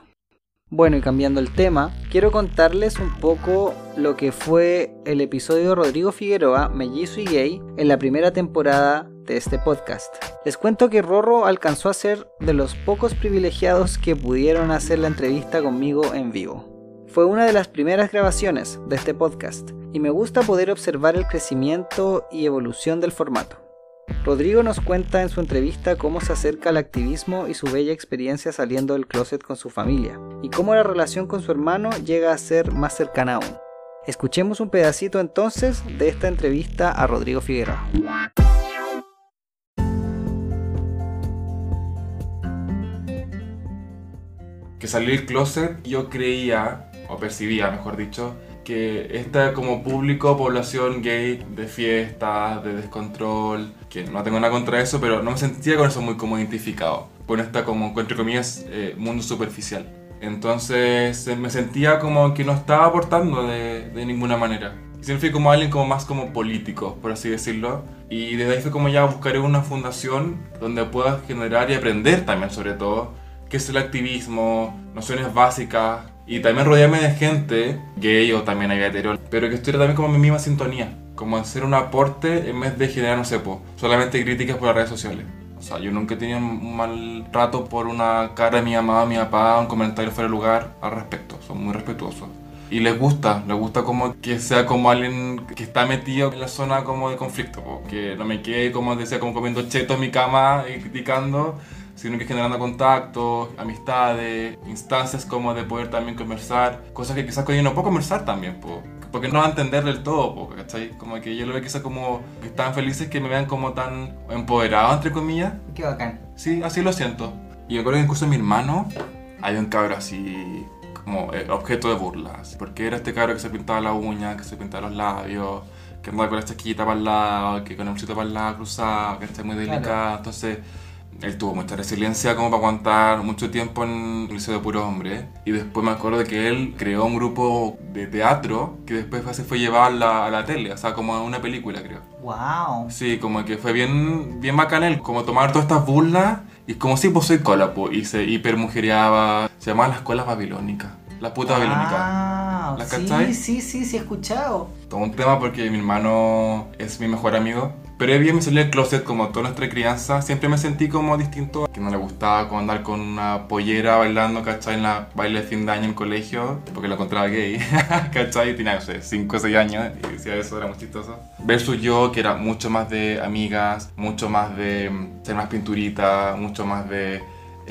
Bueno, y cambiando el tema, quiero contarles un poco lo que fue el episodio Rodrigo Figueroa, mellizo y gay, en la primera temporada de este podcast. Les cuento que Rorro alcanzó a ser de los pocos privilegiados que pudieron hacer la entrevista conmigo en vivo. Fue una de las primeras grabaciones de este podcast y me gusta poder observar el crecimiento y evolución del formato. Rodrigo nos cuenta en su entrevista cómo se acerca al activismo y su bella experiencia saliendo del closet con su familia, y cómo la relación con su hermano llega a ser más cercana aún. Escuchemos un pedacito entonces de esta entrevista a Rodrigo Figueroa. que salí del closet, yo creía, o percibía, mejor dicho, que esta como público, población gay de fiestas, de descontrol, que no tengo nada contra eso, pero no me sentía con eso muy como identificado, con esta como, entre comillas, eh, mundo superficial. Entonces me sentía como que no estaba aportando de, de ninguna manera. Siempre fui como alguien como más como político, por así decirlo. Y desde ahí fue como ya buscaré una fundación donde pueda generar y aprender también sobre todo qué es el activismo, nociones básicas y también rodearme de gente gay o también hetero, pero que estuviera también como en mi misma sintonía, como hacer un aporte en vez de generar, no sé, po, solamente críticas por las redes sociales. O sea, yo nunca he tenido un mal rato por una cara de mi mamá, mi papá, un comentario fuera de lugar al respecto. Son muy respetuosos. Y les gusta, les gusta como que sea como alguien que está metido en la zona como de conflicto, po, que no me quede como decía como comiendo cheto en mi cama y criticando, sino que generando contactos, amistades, instancias como de poder también conversar, cosas que quizás con ellos no puedo conversar también, porque no va a entender del todo, ¿cachai? Como que yo lo veo quizás como que están felices que me vean como tan empoderado, entre comillas. Qué bacán. Sí, así lo siento. Y me acuerdo que incluso mi hermano, hay un cabro así como eh, objeto de burlas, porque era este cabro que se pintaba la uña, que se pintaba los labios, que andaba con la chaquita para el lado, que con el bolsito para el lado cruzado, que está muy delicado, entonces él tuvo mucha resiliencia como para aguantar mucho tiempo en un liceo de puro hombre. Y después me acuerdo de que él creó un grupo de teatro que después se fue llevado a la, a la tele, o sea, como a una película, creo. ¡Wow! Sí, como que fue bien, bien bacán él, como tomar todas estas burlas y como si pues soy cola, y se hipermujereaba. Se llamaba la escuela babilónica. La puta babilónica. ¿La sí, sí, sí, sí, he escuchado. Todo un tema porque mi hermano es mi mejor amigo Previo me salí del closet como toda nuestra crianza, siempre me sentí como distinto, que no le gustaba como andar con una pollera bailando, ¿cachai? En la baile de fin de año en colegio, porque lo encontraba gay, ¿cachai? Tenía, no sé, 5 o 6 años y decía eso, era muy chistoso. Versus yo, que era mucho más de amigas, mucho más de mm, ser más pinturita, mucho más de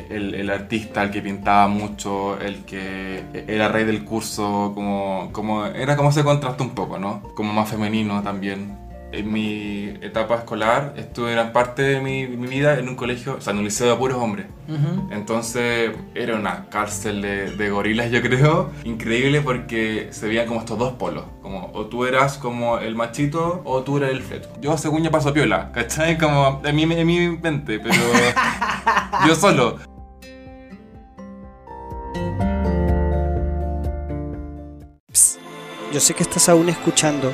el, el, artista, el que pintaba mucho, el que era rey del curso, como, como era como se contrasta un poco, ¿no? Como más femenino también en mi etapa escolar estuve gran parte de mi, vida en un colegio, o sea, en un liceo de puros hombres. Entonces era una cárcel de, gorilas, yo creo. Increíble porque se veían como estos dos polos. Como o tú eras como el machito o tú eras el feto. Yo según yo paso piola, ¿cachai? Como en mi, en mi mente, pero yo solo. yo sé que estás aún escuchando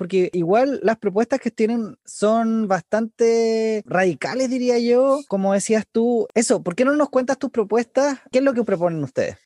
Porque igual las propuestas que tienen son bastante radicales, diría yo. Como decías tú, eso, ¿por qué no nos cuentas tus propuestas? ¿Qué es lo que proponen ustedes?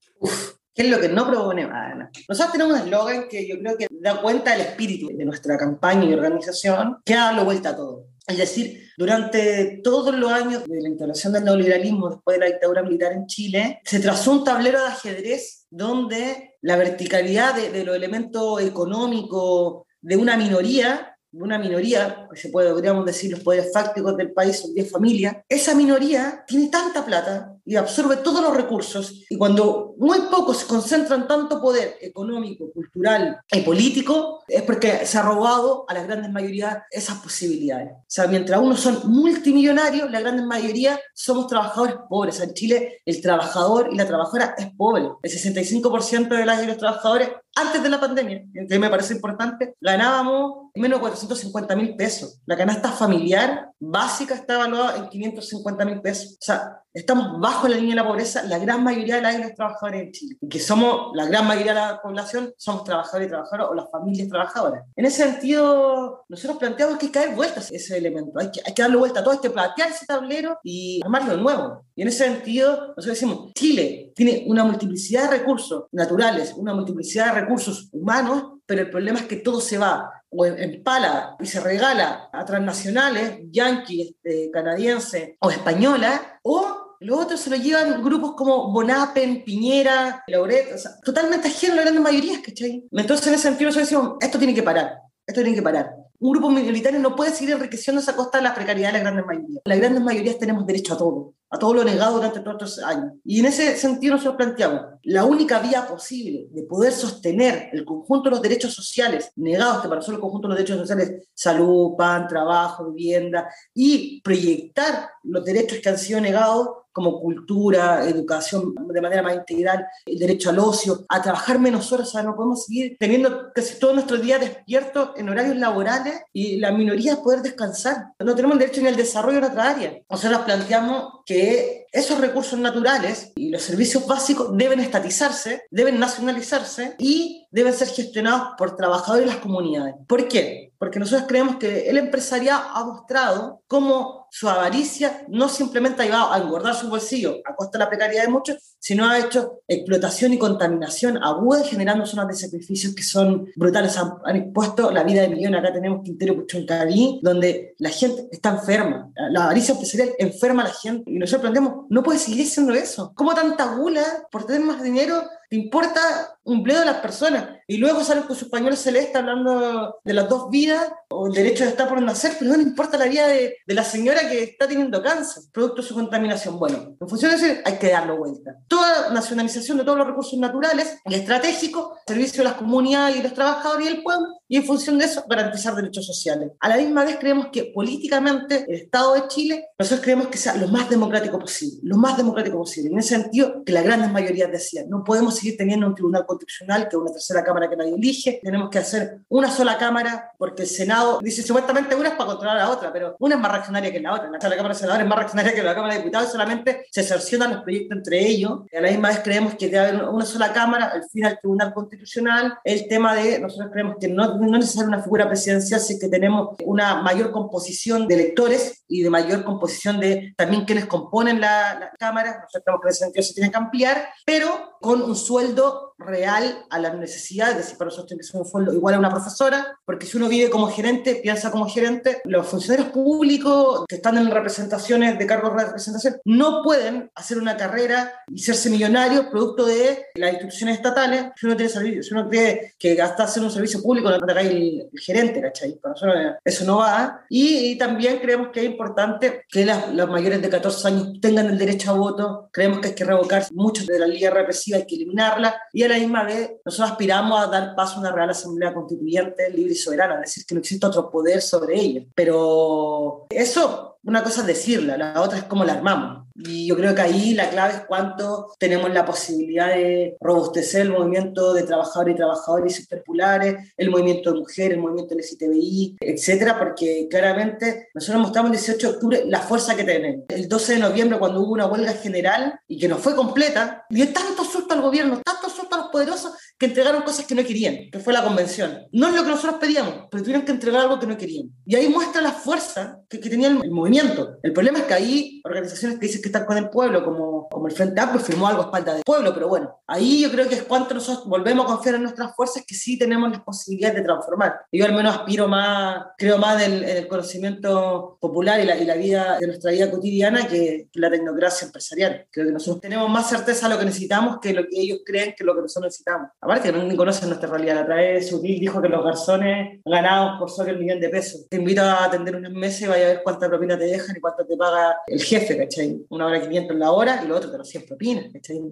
¿Qué es lo que no propone Ana? Nosotros tenemos un eslogan que yo creo que da cuenta del espíritu de nuestra campaña y organización, que ha dado vuelta a todo. Es decir, durante todos los años de la instalación del neoliberalismo después de la dictadura militar en Chile, se trazó un tablero de ajedrez donde la verticalidad de, de los elementos económicos, de una minoría, de una minoría, que se puede, podríamos decir, los poderes fácticos del país son 10 familias, esa minoría tiene tanta plata y absorbe todos los recursos. Y cuando muy pocos concentran tanto poder económico, cultural y político, es porque se ha robado a la grandes mayoría esas posibilidades. O sea, mientras unos son multimillonarios, la gran mayoría somos trabajadores pobres. En Chile, el trabajador y la trabajadora es pobre. El 65% de las y los trabajadores, antes de la pandemia, que me parece importante, ganábamos menos de 450 mil pesos. La canasta familiar básica está evaluada en 550 mil pesos. O sea, estamos bajo la línea de la pobreza la gran mayoría de las trabajadores en Chile, y que somos, la gran mayoría de la población, somos trabajadores y trabajadoras o las familias trabajadoras. En ese sentido, nosotros planteamos que hay que dar vueltas a ese elemento, hay que, hay que darle vuelta a todo este, plantear ese tablero y armarlo de nuevo. Y en ese sentido, nosotros decimos, Chile tiene una multiplicidad de recursos naturales, una multiplicidad de recursos humanos, pero el problema es que todo se va o empala y se regala a transnacionales, yanquis, este, canadienses o españolas, o los otros se lo llevan grupos como Bonapen, Piñera, Lauret, o sea, totalmente ajenos a las grandes mayorías, ¿cachai? Entonces, en ese sentido, nosotros decimos, esto tiene que parar, esto tiene que parar. Un grupo minoritario no puede seguir enriqueciéndose a costa de la precariedad de las grandes mayorías. Las grandes mayorías tenemos derecho a todo, a todo lo negado durante todos estos años. Y en ese sentido nosotros planteamos, la única vía posible de poder sostener el conjunto de los derechos sociales negados, que para nosotros el conjunto de los derechos sociales, salud, pan, trabajo, vivienda, y proyectar los derechos que han sido negados como cultura, educación de manera más integral, el derecho al ocio, a trabajar menos horas, o sea, no podemos seguir teniendo casi todo nuestro día despierto en horarios laborales y la minoría poder descansar. No tenemos derecho ni al desarrollo en otra área. Nosotros planteamos que esos recursos naturales y los servicios básicos deben estatizarse, deben nacionalizarse y deben ser gestionados por trabajadores y las comunidades. ¿Por qué? Porque nosotros creemos que el empresariado ha mostrado cómo su avaricia no simplemente ha llevado a engordar su bolsillo a costa de la precariedad de muchos, sino ha hecho explotación y contaminación aguda, generando zonas de sacrificios que son brutales. Han, han expuesto la vida de millones. Acá tenemos Quintero Puchoncaví, donde la gente está enferma. La avaricia empresarial enferma a la gente. Y nosotros planteamos, no puede seguir siendo eso. ¿Cómo tanta gula por tener más dinero te importa un bledo de las personas? Y luego salen con su pañuelo celeste hablando de las dos vidas o el derecho de estar por nacer, pero no le importa la vida de, de, la señora que está teniendo cáncer, producto de su contaminación. Bueno, en función de eso hay que darlo vuelta. Toda nacionalización de todos los recursos naturales y estratégicos, servicio a las comunidades y los trabajadores y el pueblo, y en función de eso garantizar derechos sociales. A la misma vez creemos que políticamente el Estado de Chile, nosotros creemos que sea lo más democrático posible, lo más democrático posible. En ese sentido, que las grandes mayorías decían, no podemos seguir teniendo un tribunal constitucional que es una tercera cámara que nadie elige, tenemos que hacer una sola cámara porque el Senado dice supuestamente una es para controlar a la otra, pero una es más reaccionaria que la otra. La Cámara de Senadores es más reaccionaria que la Cámara de Diputados solamente se cercionan los proyectos entre ellos. A la misma vez creemos que debe haber una sola Cámara, al fin al Tribunal Constitucional. El tema de, nosotros creemos que no, no es necesaria una figura presidencial si que tenemos una mayor composición de electores y de mayor composición de también quienes componen la, la Cámara. Nosotros creemos que ese sentido se tiene que ampliar, pero con un sueldo real a las necesidades, es decir, para nosotros tiene que ser un fondo igual a una profesora, porque si uno vive como gerente, piensa como gerente, los funcionarios públicos que están en representaciones de cargos de representación no pueden hacer una carrera y serse millonarios producto de las instituciones estatales. Si uno, tiene si uno cree que gasta hacer un servicio público, no te el, el gerente, ¿cachai? Para nosotros eso no va. Y, también creemos que es importante que las, los mayores de 14 años tengan el derecho a voto. Creemos que hay que revocar mucho de la liga represiva, hay que eliminarla. Y a la misma vez, nosotros aspiramos a dar paso a una Real Asamblea Constituyente libre y soberana, es decir, que no existe otro poder sobre ella. Pero eso, una cosa es decirla, la otra es cómo la armamos. Y yo creo que ahí la clave es cuánto tenemos la posibilidad de robustecer el movimiento de trabajadores y trabajadoras populares, el movimiento de mujeres, el movimiento LGTBI, etcétera, porque claramente nosotros mostramos el 18 de octubre la fuerza que tenemos. El 12 de noviembre, cuando hubo una huelga general y que no fue completa, dio tanto susto al gobierno, tanto susto a los poderosos, que entregaron cosas que no querían, que fue la convención. No es lo que nosotros pedíamos, pero tuvieron que entregar algo que no querían. Y ahí muestra la fuerza que, que tenía el, el movimiento. El problema es que ahí organizaciones que dicen que están con el pueblo, como, como el Frente Amplio, firmó algo a espalda del pueblo, pero bueno, ahí yo creo que es cuanto nosotros volvemos a confiar en nuestras fuerzas que sí tenemos las posibilidades de transformar. Yo al menos aspiro más, creo más del, en el conocimiento popular y la, y la, vida de nuestra vida cotidiana que, la tecnocracia empresarial. Creo que nosotros tenemos más certeza de lo que necesitamos que lo que ellos creen que lo que nosotros necesitamos. Aparte, no conocen nuestra realidad. La vez Sutil dijo que los garzones ganados por sobre el millón de pesos. Te invito a atender unos meses y vaya a ver cuánta propina te dejan y cuánto te paga el jefe, ¿cachai? Una hora 500 la hora y lo otro te lo 100 propinas,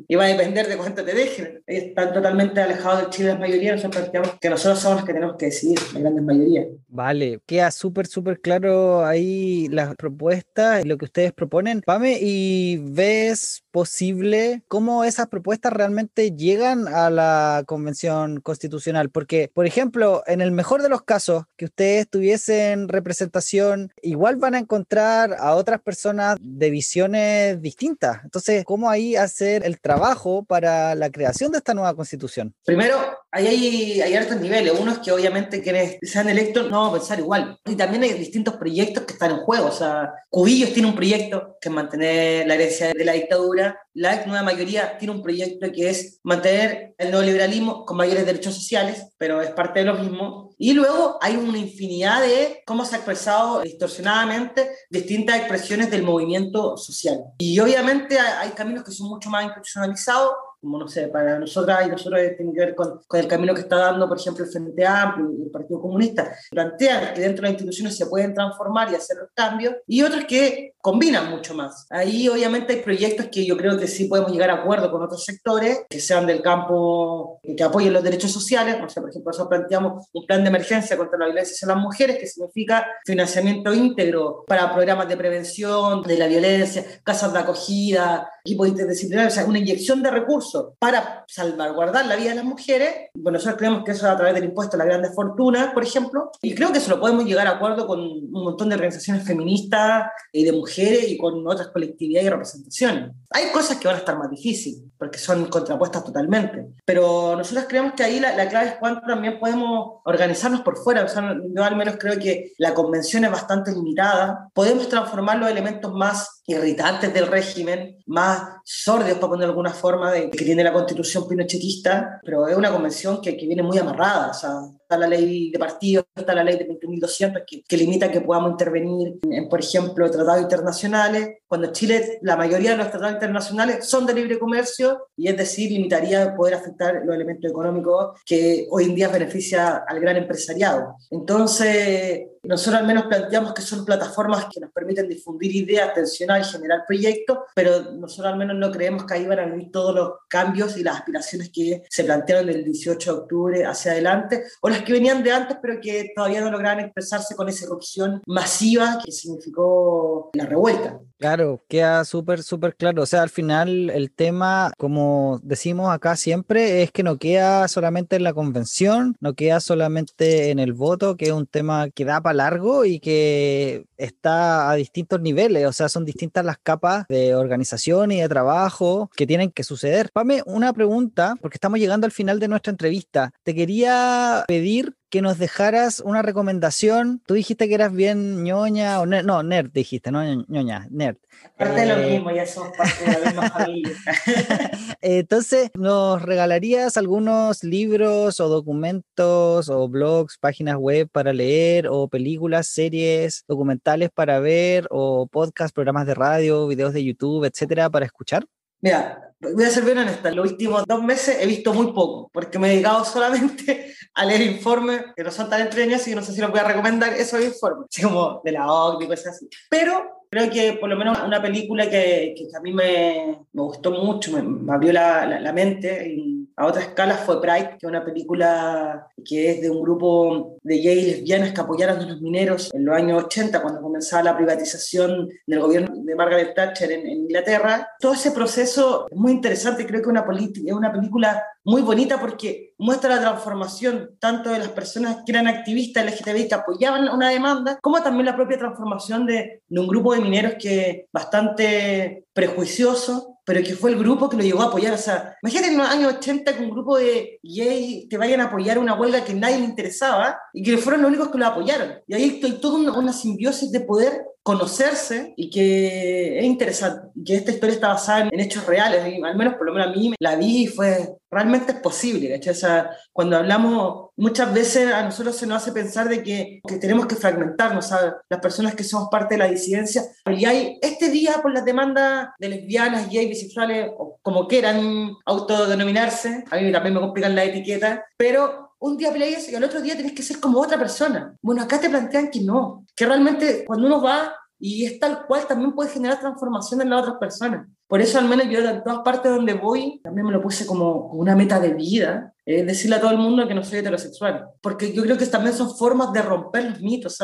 Y va a depender de cuánto te dejen. Están totalmente alejados del Chile la mayoría, nosotros que nosotros somos los que tenemos que decidir, la gran mayoría. Vale, queda súper, súper claro ahí las propuestas, lo que ustedes proponen. Pame, ¿y ves posible cómo esas propuestas realmente llegan a la convención constitucional? Porque, por ejemplo, en el mejor de los casos, que ustedes tuviesen representación, igual van a encontrar a otras personas de visiones distintas. Entonces, ¿cómo ahí hacer el trabajo para la creación de esta nueva constitución? Primero, ahí hay, hay altos niveles. Uno es que obviamente quienes sean electos no vamos a pensar igual. Y también hay distintos proyectos que están en juego. O sea, Cubillos tiene un proyecto que es mantener la herencia de la dictadura. La nueva mayoría tiene un proyecto que es mantener el neoliberalismo con mayores derechos sociales, pero es parte de lo mismo. Y luego hay una infinidad de cómo se ha expresado distorsionadamente distintas expresiones del movimiento social. Y obviamente hay caminos que son mucho más institucionalizados como no sé, para nosotras y nosotros tiene que ver con, con, el camino que está dando, por ejemplo, el Frente Amplio y el Partido Comunista, plantean que dentro de las instituciones se pueden transformar y hacer los cambios, y otros que combinan mucho más. Ahí obviamente hay proyectos que yo creo que sí podemos llegar a acuerdo con otros sectores, que sean del campo, que apoyen los derechos sociales, no sé, por ejemplo, nosotros planteamos un plan de emergencia contra la violencia hacia las mujeres, que significa financiamiento íntegro para programas de prevención de la violencia, casas de acogida, equipos interdisciplinarios, o sea, una inyección de recursos para salvaguardar la vida de las mujeres. Bueno, nosotros creemos que eso es a través del impuesto a las grandes fortunas, por ejemplo, y creo que eso lo podemos llegar a acuerdo con un montón de organizaciones feministas y de mujeres y con otras colectividades y representaciones. Hay cosas que van a estar más difíciles, porque son contrapuestas totalmente, pero nosotros creemos que ahí la, la clave es cuánto también podemos organizarnos por fuera. O sea, yo al menos creo que la convención es bastante limitada. Podemos transformar los elementos más irritantes del régimen, más sordios, para poner alguna forma, de, que tiene la constitución pinochetista, pero es una convención que, que viene muy amarrada. O sea, está la ley de partidos, está la ley de 20.200 que, que, limita que podamos intervenir en, por ejemplo, tratados internacionales, cuando Chile, la mayoría de los tratados internacionales son de libre comercio y es decir, limitaría poder afectar los elementos económicos que hoy en día beneficia al gran empresariado. Entonces, nosotros al menos planteamos que son plataformas que nos permiten difundir ideas, tensionar generar proyectos, pero nosotros al menos no creemos que ahí van a venir todos los cambios y las aspiraciones que se plantearon del 18 de octubre hacia adelante, o las que venían de antes, pero que todavía no lograban expresarse con esa erupción masiva que significó la revuelta. Claro, queda súper, súper claro. O sea, al final el tema, como decimos acá siempre, es que no queda solamente en la convención, no queda solamente en el voto, que es un tema que da para largo y que está a distintos niveles. O sea, son distintas las capas de organización y de trabajo que tienen que suceder. Pame, una pregunta, porque estamos llegando al final de nuestra entrevista. Te quería pedir que nos dejaras una recomendación. Tú dijiste que eras bien ñoña, o no, nerd dijiste, no ñoña, nerd. Parte de lo eh, mismo, ya somos parte de la misma familia. Entonces, ¿nos regalarías algunos libros o documentos o blogs, páginas web para leer o películas, series, documentales para ver o podcasts, programas de radio, videos de YouTube, etcétera, para escuchar? Mira, voy a ser bien honesta, los últimos dos meses he visto muy poco, porque me he dedicado solamente a leer informes que no son tan entretenidos y no sé si los voy a recomendar esos informes, así como de la OCDE y cosas así. Pero creo que por lo menos una película que, que a mí me, me, gustó mucho, me, abrió la, la, mente y a otra escala fue Pride, que es una película que es de un grupo de gays lesbianas que apoyaron a los mineros en los años 80, cuando comenzaba la privatización del gobierno de Margaret Thatcher en, Inglaterra. Todo ese proceso es muy interesante, creo que una es una película muy bonita porque muestra la transformación tanto de las personas que eran activistas LGTBI que apoyaban una demanda, como también la propia transformación de, de un grupo de mineros que bastante prejuicioso, pero que fue el grupo que lo llegó a apoyar. O sea, imagínate en los años 80 que un grupo de gays te vayan a apoyar una huelga que nadie le interesaba y que fueron los únicos que lo apoyaron. Y ahí hay toda una, una simbiosis de poder conocerse y que es interesante, que esta historia está basada en, hechos reales, al menos por lo menos a mí la vi y fue, realmente es posible, O sea, cuando hablamos, muchas veces a nosotros se nos hace pensar de que, que tenemos que fragmentarnos, ¿sabes? las personas que somos parte de la disidencia, y hay este día por las demandas de lesbianas, gays, bisexuales, o como quieran autodenominarse, a mí también me complican la etiqueta, pero un día peleas y al otro día tenés que ser como otra persona. Bueno, acá te plantean que no, que realmente cuando uno va y es tal cual, también puede generar transformación en las otras personas. Por eso al menos yo en todas partes donde voy, también me lo puse como una meta de vida, es decirle a todo el mundo que no soy heterosexual. Porque yo creo que también son formas de romper los mitos,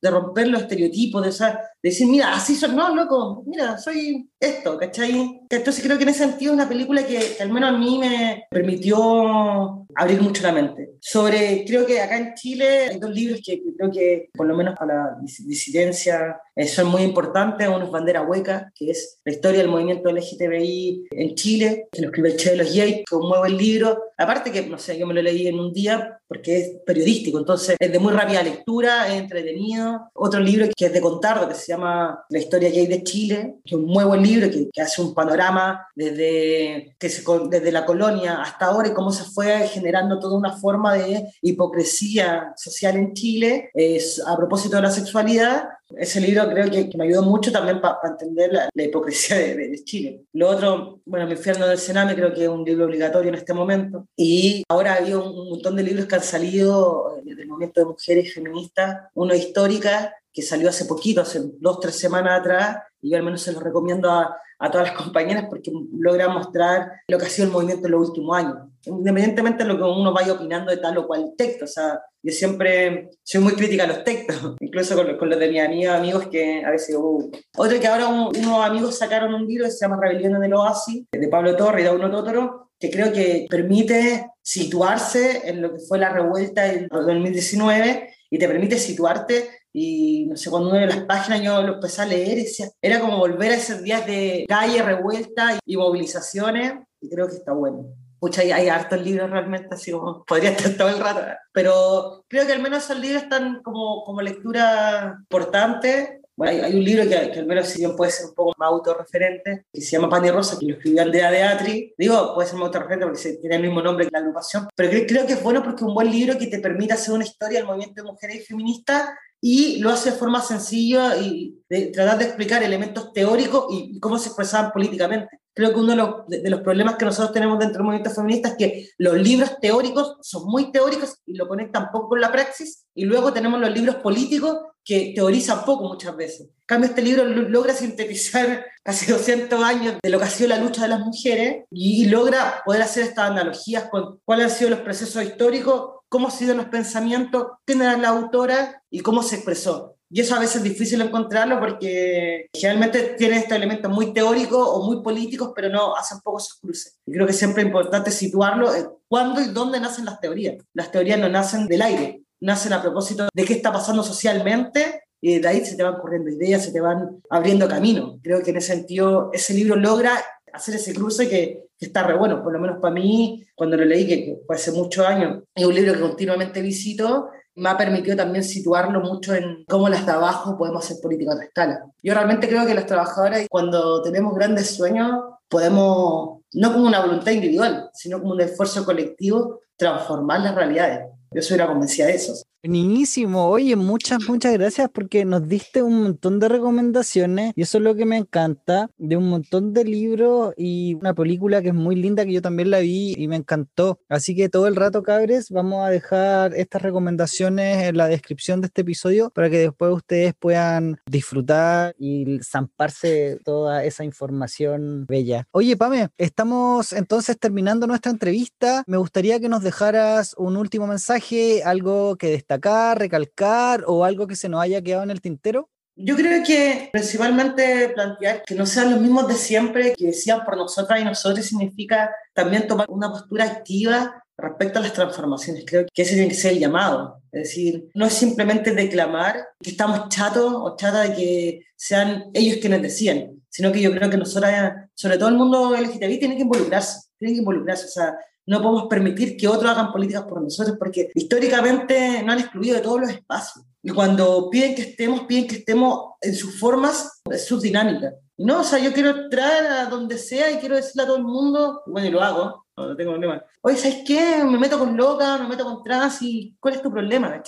de romper los estereotipos, de, de decir, mira, así soy, no, loco, mira, soy esto, ¿cachai? Entonces creo que en ese sentido es una película que, que, al menos a mí me permitió abrir mucho la mente. Sobre, creo que acá en Chile hay dos libros que creo que por lo menos para la disidencia eh, son muy importantes. Uno es Bandera Hueca, que es la historia del movimiento LGTBI en Chile, que lo escribe el Che de los Yates, que mueve el libro. Aparte que, no sé, yo me lo leí en un día porque es periodístico, entonces es de muy rápida lectura, es entretenido. Otro libro que es de Contardo, que se llama La historia gay de Chile, que es un muy buen libro que, que hace un panorama desde, que se, desde la colonia hasta ahora y cómo se fue generando toda una forma de hipocresía social en Chile es, a propósito de la sexualidad. Ese libro creo que, me ayudó mucho también para entender la, hipocresía de, Chile. Lo otro, bueno, El infierno del Sename creo que es un libro obligatorio en este momento. Y ahora había un, montón de libros que han salido eh, del movimiento de mujeres feministas, uno histórica que salió hace poquito, hace dos, tres semanas atrás, y yo al menos se lo recomiendo a, a todas las compañeras porque logra mostrar lo que ha sido el movimiento en los últimos años, independientemente de lo que uno vaya opinando de tal o cual texto. O sea, yo siempre soy muy crítica a los textos, incluso con, con los de mis amigos que a veces... Uh. Otro que ahora unos amigos sacaron un libro que se llama Rebelión del Oasis, de Pablo Torre y Dauno Totoro, que creo que permite situarse en lo que fue la revuelta del 2019 y te permite situarte y no sé, cuando uno de las páginas yo lo empecé a leer, decía, era como volver a esos días de calle, revuelta y movilizaciones, y creo que está bueno. Pucha, hay, hay hartos libros realmente, así como podría estar todo el rato, pero creo que al menos esos libros están como, como lectura importante. Bueno, hay, un libro que, que, al menos si bien puede ser un poco más autorreferente, que se llama Pan y Rosa, que lo escribió Aldea de Atri. Digo, puede ser más autorreferente porque tiene el mismo nombre que la agrupación, pero creo, creo que es bueno porque es un buen libro que te permite hacer una historia del movimiento de mujeres y feministas y lo hace de forma sencilla y de tratar de explicar elementos teóricos y, cómo se expresaban políticamente. Creo que uno de los, problemas que nosotros tenemos dentro del movimiento feminista es que los libros teóricos son muy teóricos y lo conectan poco con la praxis, y luego tenemos los libros políticos que teorizan poco muchas veces. En cambio, este libro logra sintetizar casi 200 años de lo que ha sido la lucha de las mujeres y, y logra poder hacer estas analogías con cuáles han sido los procesos históricos cómo han sido los pensamientos, quién era la autora y cómo se expresó. Y eso a veces es difícil encontrarlo porque generalmente tiene estos elementos muy teóricos o muy políticos, pero no hacen poco esos cruces. Y creo que siempre es importante situarlo en cuándo y dónde nacen las teorías. Las teorías no nacen del aire, nacen a propósito de qué está pasando socialmente y de ahí se te van corriendo ideas, se te van abriendo camino. Creo que en ese sentido ese libro logra hacer ese cruce que, que está re bueno, por lo menos para mí, cuando lo leí, que, fue hace muchos años, es un libro que continuamente visito, me ha permitido también situarlo mucho en cómo las de abajo podemos hacer política a escala. Yo realmente creo que las trabajadoras, cuando tenemos grandes sueños, podemos, no como una voluntad individual, sino como un esfuerzo colectivo, transformar las realidades. Yo soy una convencida de eso. Buenísimo, oye, muchas, muchas gracias porque nos diste un montón de recomendaciones y eso es lo que me encanta, de un montón de libros y una película que es muy linda que yo también la vi y me encantó. Así que todo el rato, cabres, vamos a dejar estas recomendaciones en la descripción de este episodio para que después ustedes puedan disfrutar y zamparse toda esa información bella. Oye, Pame, estamos entonces terminando nuestra entrevista. Me gustaría que nos dejaras un último mensaje, algo que destaque destacar, recalcar o algo que se nos haya quedado en el tintero? Yo creo que principalmente plantear que no sean los mismos de siempre, que decían por nosotras y nosotros, significa también tomar una postura activa respecto a las transformaciones. Creo que ese tiene que ser el llamado. Es decir, no es simplemente declamar que estamos chatos o chatas de que sean ellos quienes decían, sino que yo creo que nosotras, sobre todo el mundo LGTBI, tiene que involucrarse, tiene que involucrarse. O sea, no podemos permitir que otros hagan políticas por nosotros porque históricamente no han excluido de todos los espacios. Y cuando piden que estemos, piden que estemos en sus formas, en sus dinámicas. No, o sea, yo quiero entrar a donde sea y quiero decirle a todo el mundo, bueno, y lo hago, no, tengo problema. Oye, ¿sabes qué? Me meto con loca, me meto con trans y ¿cuál es tu problema?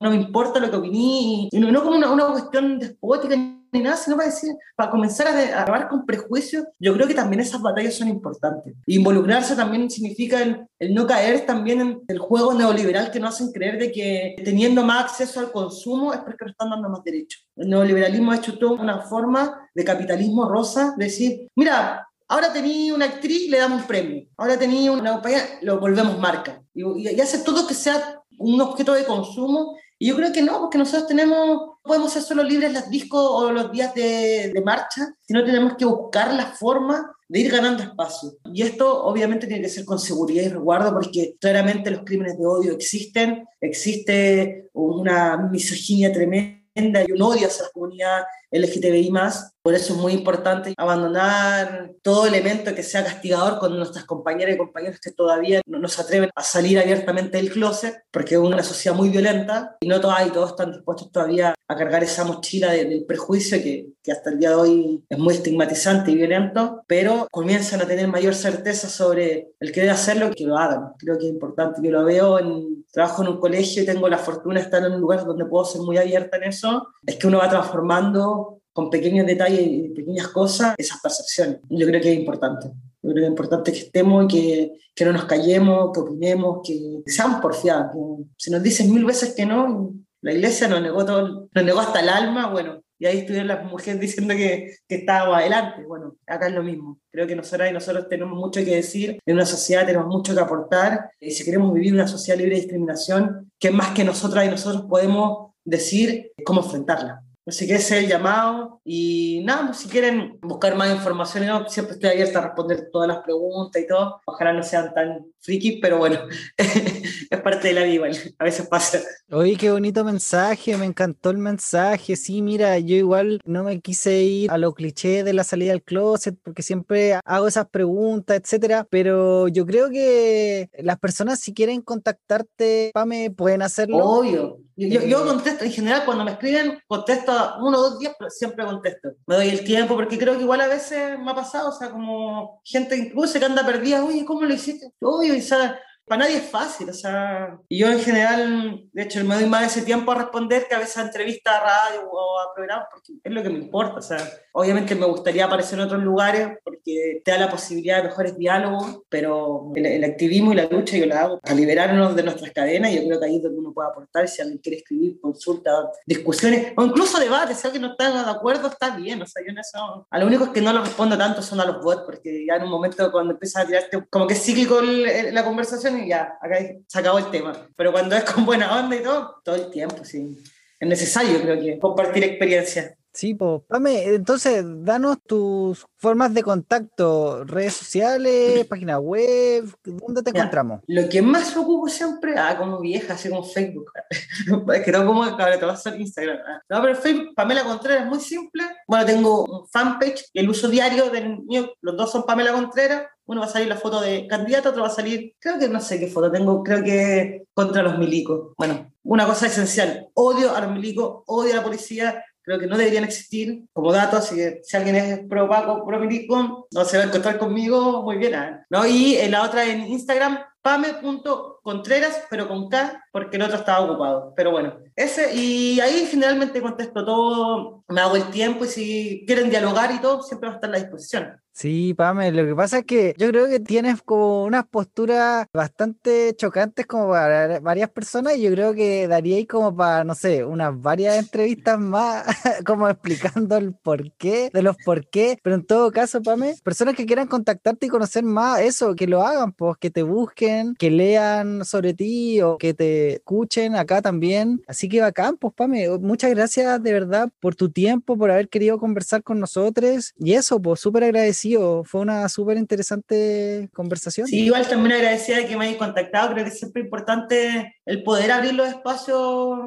No me importa lo que opiní, y no, como una, una cuestión despótica ni nada, sino para decir, para comenzar a, acabar con prejuicios, yo creo que también esas batallas son importantes. Involucrarse también significa el, no caer también en el juego neoliberal que nos hacen creer de que teniendo más acceso al consumo es porque nos están dando más derechos. El neoliberalismo ha hecho toda una forma de capitalismo rosa, de decir, mira, Ahora tenía una actriz, le damos un premio. Ahora tenía una compañía, lo volvemos marca. Y, y, hace todo que sea un objeto de consumo. Y yo creo que no, porque nosotros tenemos podemos ser solo libres los discos o los días de, de marcha, sino tenemos que buscar la forma de ir ganando espacio. Y esto obviamente tiene que ser con seguridad y resguardo porque claramente los crímenes de odio existen, existe una misoginia tremenda y un odio hacia la comunidad LGTBI más. Por eso es muy importante abandonar todo elemento que sea castigador con nuestras compañeras y compañeros que todavía no nos atreven a salir abiertamente del closet, porque es una sociedad muy violenta y no todas y todos están dispuestos todavía a cargar esa mochila del prejuicio que, que, hasta el día de hoy es muy estigmatizante y violento, pero comienzan a tener mayor certeza sobre el querer hacerlo que lo hagan. Creo que es importante. Yo lo veo en trabajo en un colegio y tengo la fortuna de estar en un lugar donde puedo ser muy abierta en eso, es que uno va transformando con pequeños detalles y pequeñas cosas esas percepciones. Yo creo que es importante. Yo creo que es importante que estemos y que, que no nos callemos, que opinemos, que seamos porfiados. Que si nos dicen mil veces que no, la iglesia nos negó, todo, nos negó hasta el alma, bueno, y ahí estuvieron las mujeres diciendo que, que estábamos adelante. Bueno, acá es lo mismo. Creo que nosotras y nosotros tenemos mucho que decir en una sociedad, tenemos mucho que aportar. Y si queremos vivir una sociedad libre de discriminación, que más que nosotras y nosotros podemos decir cómo enfrentarla. Así que ese es el llamado. Y nada, pues, si quieren buscar más información, yo siempre estoy abierta a responder todas las preguntas y todo. Ojalá no sean tan friki, pero bueno, es parte de la vida, a veces pasa. Oye, qué bonito mensaje, me encantó el mensaje. Sí, mira, yo igual no me quise ir a lo cliché de la salida del closet, porque siempre hago esas preguntas, etcétera, pero yo creo que las personas si quieren contactarte, Pame, pueden hacerlo. Obvio. Yo, yo contesto, en general, cuando me escriben, contesto uno o dos días, pero siempre contesto. Me doy el tiempo, porque creo que igual a veces me ha pasado, o sea, como gente incluso que anda perdida, oye, ¿cómo lo hiciste? Obvio, y sabes, para nadie es fácil, o sea, y yo en general, de hecho, me doy más ese tiempo a responder que a veces a entrevistas a radio o a programas, porque es lo que me importa, o sea, obviamente me gustaría aparecer en otros lugares porque te da la posibilidad de mejores diálogos, pero el, activismo y la lucha yo la hago para liberarnos de nuestras cadenas, yo creo que ahí es donde uno puede aportar, si alguien quiere escribir, consulta, discusiones, o incluso debates, si alguien no está de acuerdo, está bien, o sea, yo en eso, a lo único que no lo respondo tanto son a los bots, porque ya en un momento cuando empiezas a tirarte, como que es cíclico la conversación, y ya, acá se acabó el tema. Pero cuando es con buena onda y todo, todo el tiempo, sí. Es necesario, creo que, compartir experiencias. Sí, pues, Pame, entonces, danos tus formas de contacto, redes sociales, página web, ¿dónde te encontramos? Lo que más ocupo siempre, ah, como vieja, así como Facebook, es que no como, ahora te vas a hacer Instagram. Ah. No, pero Facebook, Pamela Contreras, es muy simple. Bueno, tengo un fanpage, el uso diario del mío, los dos son Pamela Contreras, uno va a salir la foto de candidato, otro va a salir, creo que no sé qué foto tengo, creo que contra los milicos. Bueno, una cosa esencial, odio a los milicos, odio a la policía, creo que no deberían existir como datos, así que si alguien es pro Paco, pro Milico, no se va a encontrar conmigo, muy bien. ¿eh? ¿no? Y en la otra en Instagram, pame.contreras, pero con K, porque el otro estaba ocupado. Pero bueno, ese, y ahí generalmente contesto todo, me hago el tiempo y si quieren dialogar y todo, siempre va a estar a la disposición. Sí, Pame, lo que pasa es que yo creo que tienes como unas posturas bastante chocantes como para varias personas y yo creo que daría ahí como para, no sé, unas varias entrevistas más, como explicando el porqué, de los por qué, pero en todo caso, Pame, personas que quieran contactarte y conocer más eso, que lo hagan, pues que te busquen, que lean sobre ti o que te escuchen acá también. Así que bacán, pues Pame, muchas gracias de verdad por tu tiempo, por haber querido conversar con nosotros. Y eso, pues súper agradecido fue una súper interesante conversación. Sí, igual también agradecida de que me hayas contactado, creo que es siempre importante el poder abrir los espacios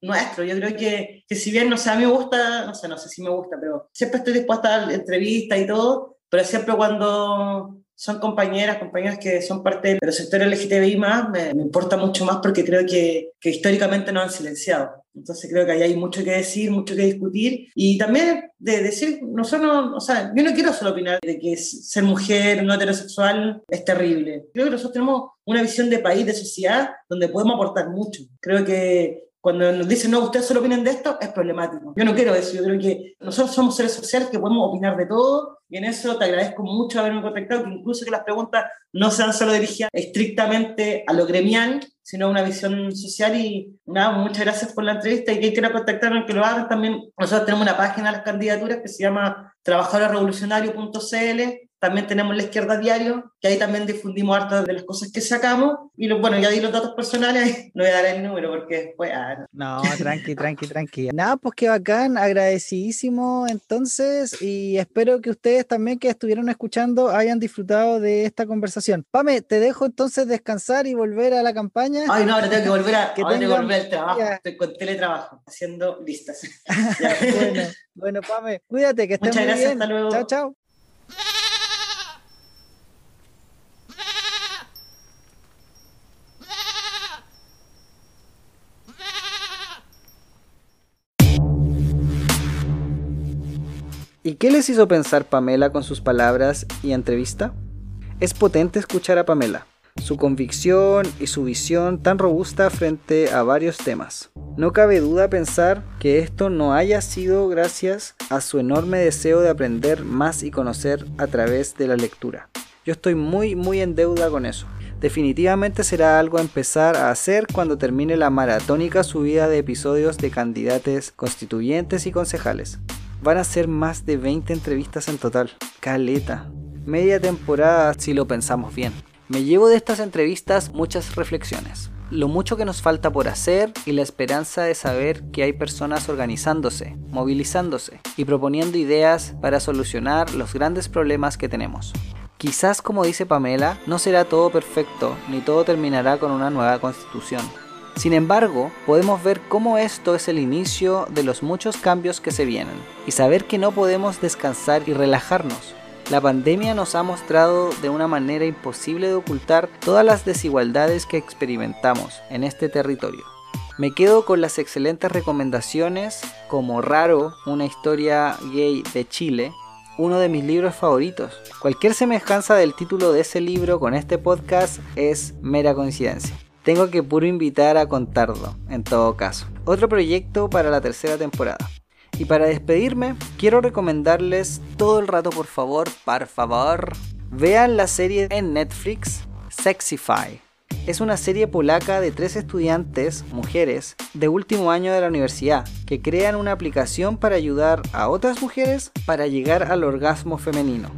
nuestros. Yo creo que, que si bien, no sé, a mí me gusta, no sé, no sé si me gusta, pero siempre estoy dispuesta a dar entrevistas y todo, pero siempre cuando son compañeras, compañeras que son parte de los sectores LGTBI más, me, me importa mucho más porque creo que, que, históricamente nos han silenciado. Entonces creo que ahí hay mucho que decir, mucho que discutir y también de decir, nosotros, o sea, yo no quiero solo opinar de que ser mujer no heterosexual es terrible. Creo que nosotros tenemos una visión de país, de sociedad, donde podemos aportar mucho. Creo que cuando nos dicen, no, ustedes solo opinan de esto, es problemático. Yo no quiero eso, yo creo que nosotros somos seres sociales que podemos opinar de todo y en eso te agradezco mucho haberme contactado, que incluso que las preguntas no sean solo dirigidas estrictamente a lo gremial, sino a una visión social y nada, muchas gracias por la entrevista y quien quiera contactarnos, que lo hagan también. Nosotros tenemos una página de las candidaturas que se llama trabajadoresrevolucionario.cl también tenemos La Izquierda Diario, que ahí también difundimos hartas de las cosas que sacamos. Y lo, bueno, ya di los datos personales, no voy a dar el número porque después... Ah, no. tranqui, tranqui, tranqui. Nada, pues qué bacán, agradecidísimo entonces y espero que ustedes también que estuvieron escuchando hayan disfrutado de esta conversación. Pame, te dejo entonces descansar y volver a la campaña. Ay, no, ahora tengo que volver, a, que volver al trabajo. Estoy con teletrabajo, haciendo listas. bueno, bueno, Pame, cuídate, que estés muy gracias, bien. Hasta luego. Chao, chao. ¿Y qué les hizo pensar Pamela con sus palabras y entrevista? Es potente escuchar a Pamela, su convicción y su visión tan robusta frente a varios temas. No cabe duda pensar que esto no haya sido gracias a su enorme deseo de aprender más y conocer a través de la lectura. Yo estoy muy muy en deuda con eso. Definitivamente será algo a empezar a hacer cuando termine la maratónica subida de episodios de candidatos constituyentes y concejales. Van a ser más de 20 entrevistas en total. Caleta. Media temporada si lo pensamos bien. Me llevo de estas entrevistas muchas reflexiones. Lo mucho que nos falta por hacer y la esperanza de saber que hay personas organizándose, movilizándose y proponiendo ideas para solucionar los grandes problemas que tenemos. Quizás como dice Pamela, no será todo perfecto ni todo terminará con una nueva constitución sin embargo, podemos ver cómo esto es el inicio de los muchos cambios que se vienen y saber que no podemos descansar y relajarnos. La pandemia nos ha mostrado de una manera imposible de ocultar todas las desigualdades que experimentamos en este territorio. Me quedo con las excelentes recomendaciones como Raro, una historia gay de Chile, uno de mis libros favoritos. Cualquier semejanza del título de ese libro con este podcast es mera coincidencia. Tengo que puro invitar a contarlo, en todo caso. Otro proyecto para la tercera temporada. Y para despedirme, quiero recomendarles todo el rato, por favor, por favor, vean la serie en Netflix Sexify. Es una serie polaca de tres estudiantes, mujeres, de último año de la universidad, que crean una aplicación para ayudar a otras mujeres para llegar al orgasmo femenino.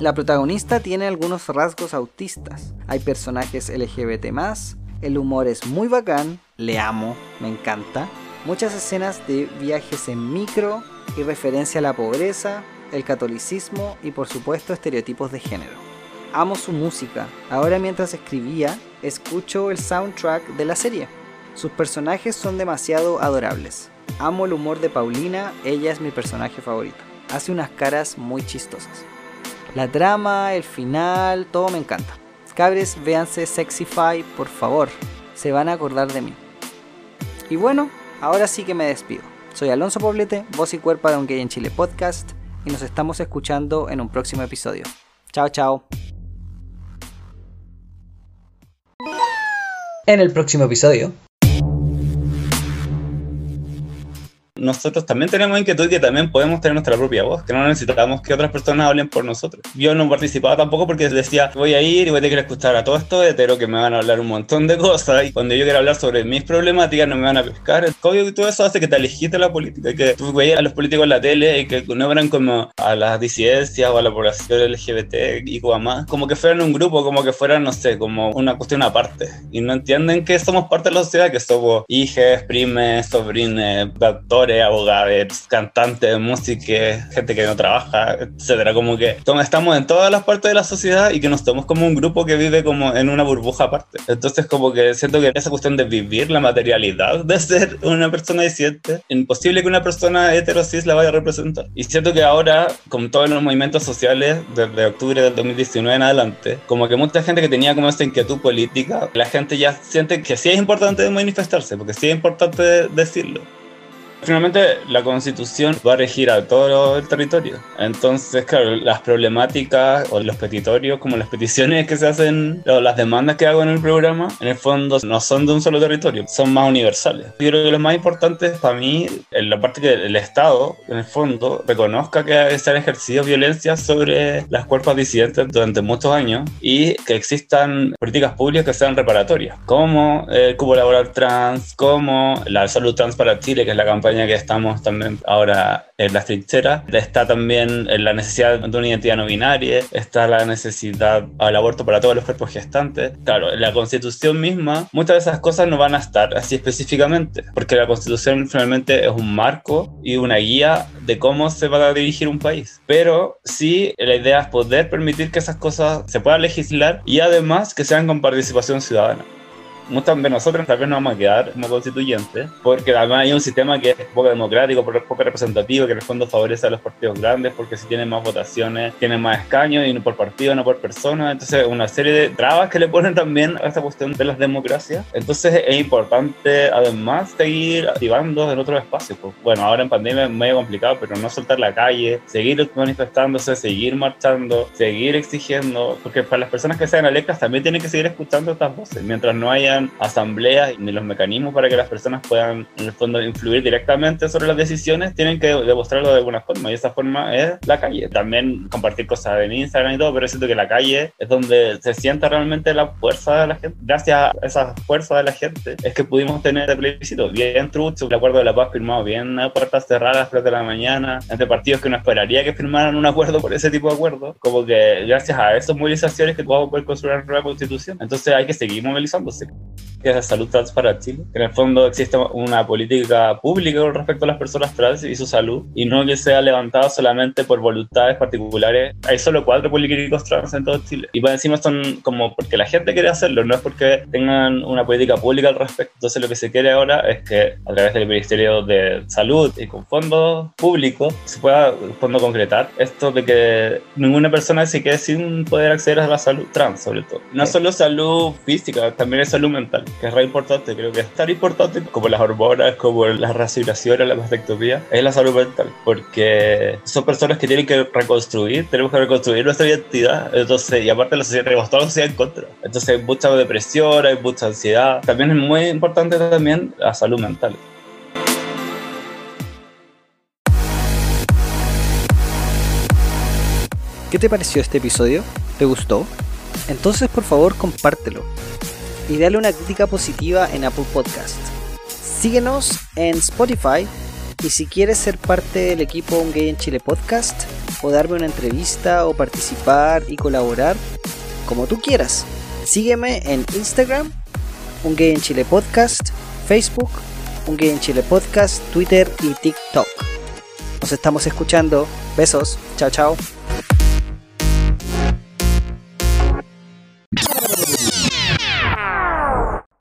La protagonista tiene algunos rasgos autistas. Hay personajes LGBT el humor es muy bacán, le amo, me encanta. Muchas escenas de viajes en micro y referencia a la pobreza, el catolicismo y por supuesto estereotipos de género. Amo su música. Ahora mientras escribía, escucho el soundtrack de la serie. Sus personajes son demasiado adorables. Amo el humor de Paulina, ella es mi personaje favorito. Hace unas caras muy chistosas. La trama, el final, todo me encanta. Cabres, véanse Sexify, por favor. Se van a acordar de mí. Y bueno, ahora sí que me despido. Soy Alonso Poblete, voz y cuerpo de un gay en Chile podcast, y nos estamos escuchando en un próximo episodio. Chao, chao. En el próximo episodio nosotros también tenemos inquietud que también podemos tener nuestra propia voz, que no necesitamos que otras personas hablen por nosotros. Yo no participaba tampoco porque decía, voy a ir y voy a tener que escuchar a todos estos heteros que me van a hablar un montón de cosas y cuando yo quiero hablar sobre mis problemáticas no me van a pescar. El código y todo eso hace que te alejites la política, que tú veías a los políticos en la tele y que no eran como a las disidencias o a la población LGBT y más, como que fueran un grupo, como que fueran, no sé, como una cuestión aparte. Y no entienden que somos parte de la sociedad, que somos hijas, primes, sobrines, doctores, abogados, cantantes, música, gente que no trabaja, etcétera. Como que estamos en todas las partes de la sociedad y que nos tomamos como un grupo que vive como en una burbuja aparte. Entonces, como que siento que esa cuestión de vivir la materialidad de ser una persona disidente, imposible que una persona heterosis la vaya a representar. Y siento que ahora, con todos los movimientos sociales, desde octubre del 2019 en adelante, como que mucha gente que tenía como esta inquietud política, la gente ya siente que sí es importante manifestarse, porque sí es importante decirlo. Finalmente, la constitución va a regir a todo el territorio. Entonces, claro, las problemáticas o los petitorios, como las peticiones que se hacen, o las demandas que hago en el programa, en el fondo no son de un solo territorio, son más universales. Yo creo que lo más importante para mí, en la parte que el Estado, en el fondo, reconozca que se han ejercido violencia sobre las cuerpos disidentes durante muchos años y que existan políticas públicas que sean reparatorias, como el cubo laboral trans, como la salud trans para Chile, que es la campaña que estamos también ahora en las trincheras. Está también la necesidad de una identidad no binaria, está la necesidad al aborto para todos los cuerpos gestantes. Claro, la constitución misma, muchas de esas cosas no van a estar así específicamente, porque la constitución finalmente es un marco y una guía de cómo se va a dirigir un país. Pero sí, la idea es poder permitir que esas cosas se puedan legislar y además que sean con participación ciudadana muchos de nosotros tal vez nos vamos a quedar como constituyentes, porque además hay un sistema que es poco democrático, poco representativo, que en el fondo favorece a los partidos grandes, porque si tienen más votaciones, tienen más escaños, y no por partido, no por persona. Entonces, una serie de trabas que le ponen también a esta cuestión de las democracias. Entonces, es importante además seguir activando en otros espacios. Pues, bueno, ahora en pandemia es medio complicado, pero no soltar la calle, seguir manifestándose, seguir marchando, seguir exigiendo, porque para las personas que sean electas también tienen que seguir escuchando estas voces, mientras no haya asambleas ni los mecanismos para que las personas puedan, en el fondo, influir directamente sobre las decisiones, tienen que demostrarlo de alguna forma. Y esa forma es la calle. También compartir cosas en Instagram y todo, pero siento que la calle es donde se sienta realmente la fuerza de la gente. Gracias a esa fuerza de la gente es que pudimos tener el plebiscito bien trucho, el acuerdo de la paz firmado bien a puertas cerradas, 3 de la mañana, entre partidos que no esperaría que firmaran un acuerdo por ese tipo de acuerdo. Como que gracias a esas movilizaciones que vamos a poder construir una nueva constitución. Entonces hay que seguir movilizándose que es salud trans para Chile. Que en el fondo existe una política pública con respecto a las personas trans y su salud, y no que sea levantada solamente por voluntades particulares. Hay solo cuatro políticos trans en todo Chile. Y por encima son como porque la gente quiere hacerlo, no es porque tengan una política pública al respecto. Entonces lo que se quiere ahora es que a través del Ministerio de Salud y con fondos públicos se pueda fondo concretar esto de que ninguna persona se quede sin poder acceder a la salud trans, sobre todo. No solo salud física, también es salud mental que es re importante, creo que es tan importante como las hormonas, como la racionación, la mastectomía, es la salud mental, porque son personas que tienen que reconstruir, tenemos que reconstruir nuestra identidad, entonces, y aparte la sociedad, tenemos toda la sociedad en contra, entonces hay mucha depresión, hay mucha ansiedad, también es muy importante también la salud mental. ¿Qué te pareció este episodio? ¿Te gustó? Entonces por favor compártelo y dale una crítica positiva en Apple Podcast. Síguenos en Spotify y si quieres ser parte del equipo Un Gay en Chile Podcast o darme una entrevista o participar y colaborar, como tú quieras, sígueme en Instagram, Un Gay en Chile Podcast, Facebook, Un Gay en Chile Podcast, Twitter y TikTok. Nos estamos escuchando. Besos. Chao, chao.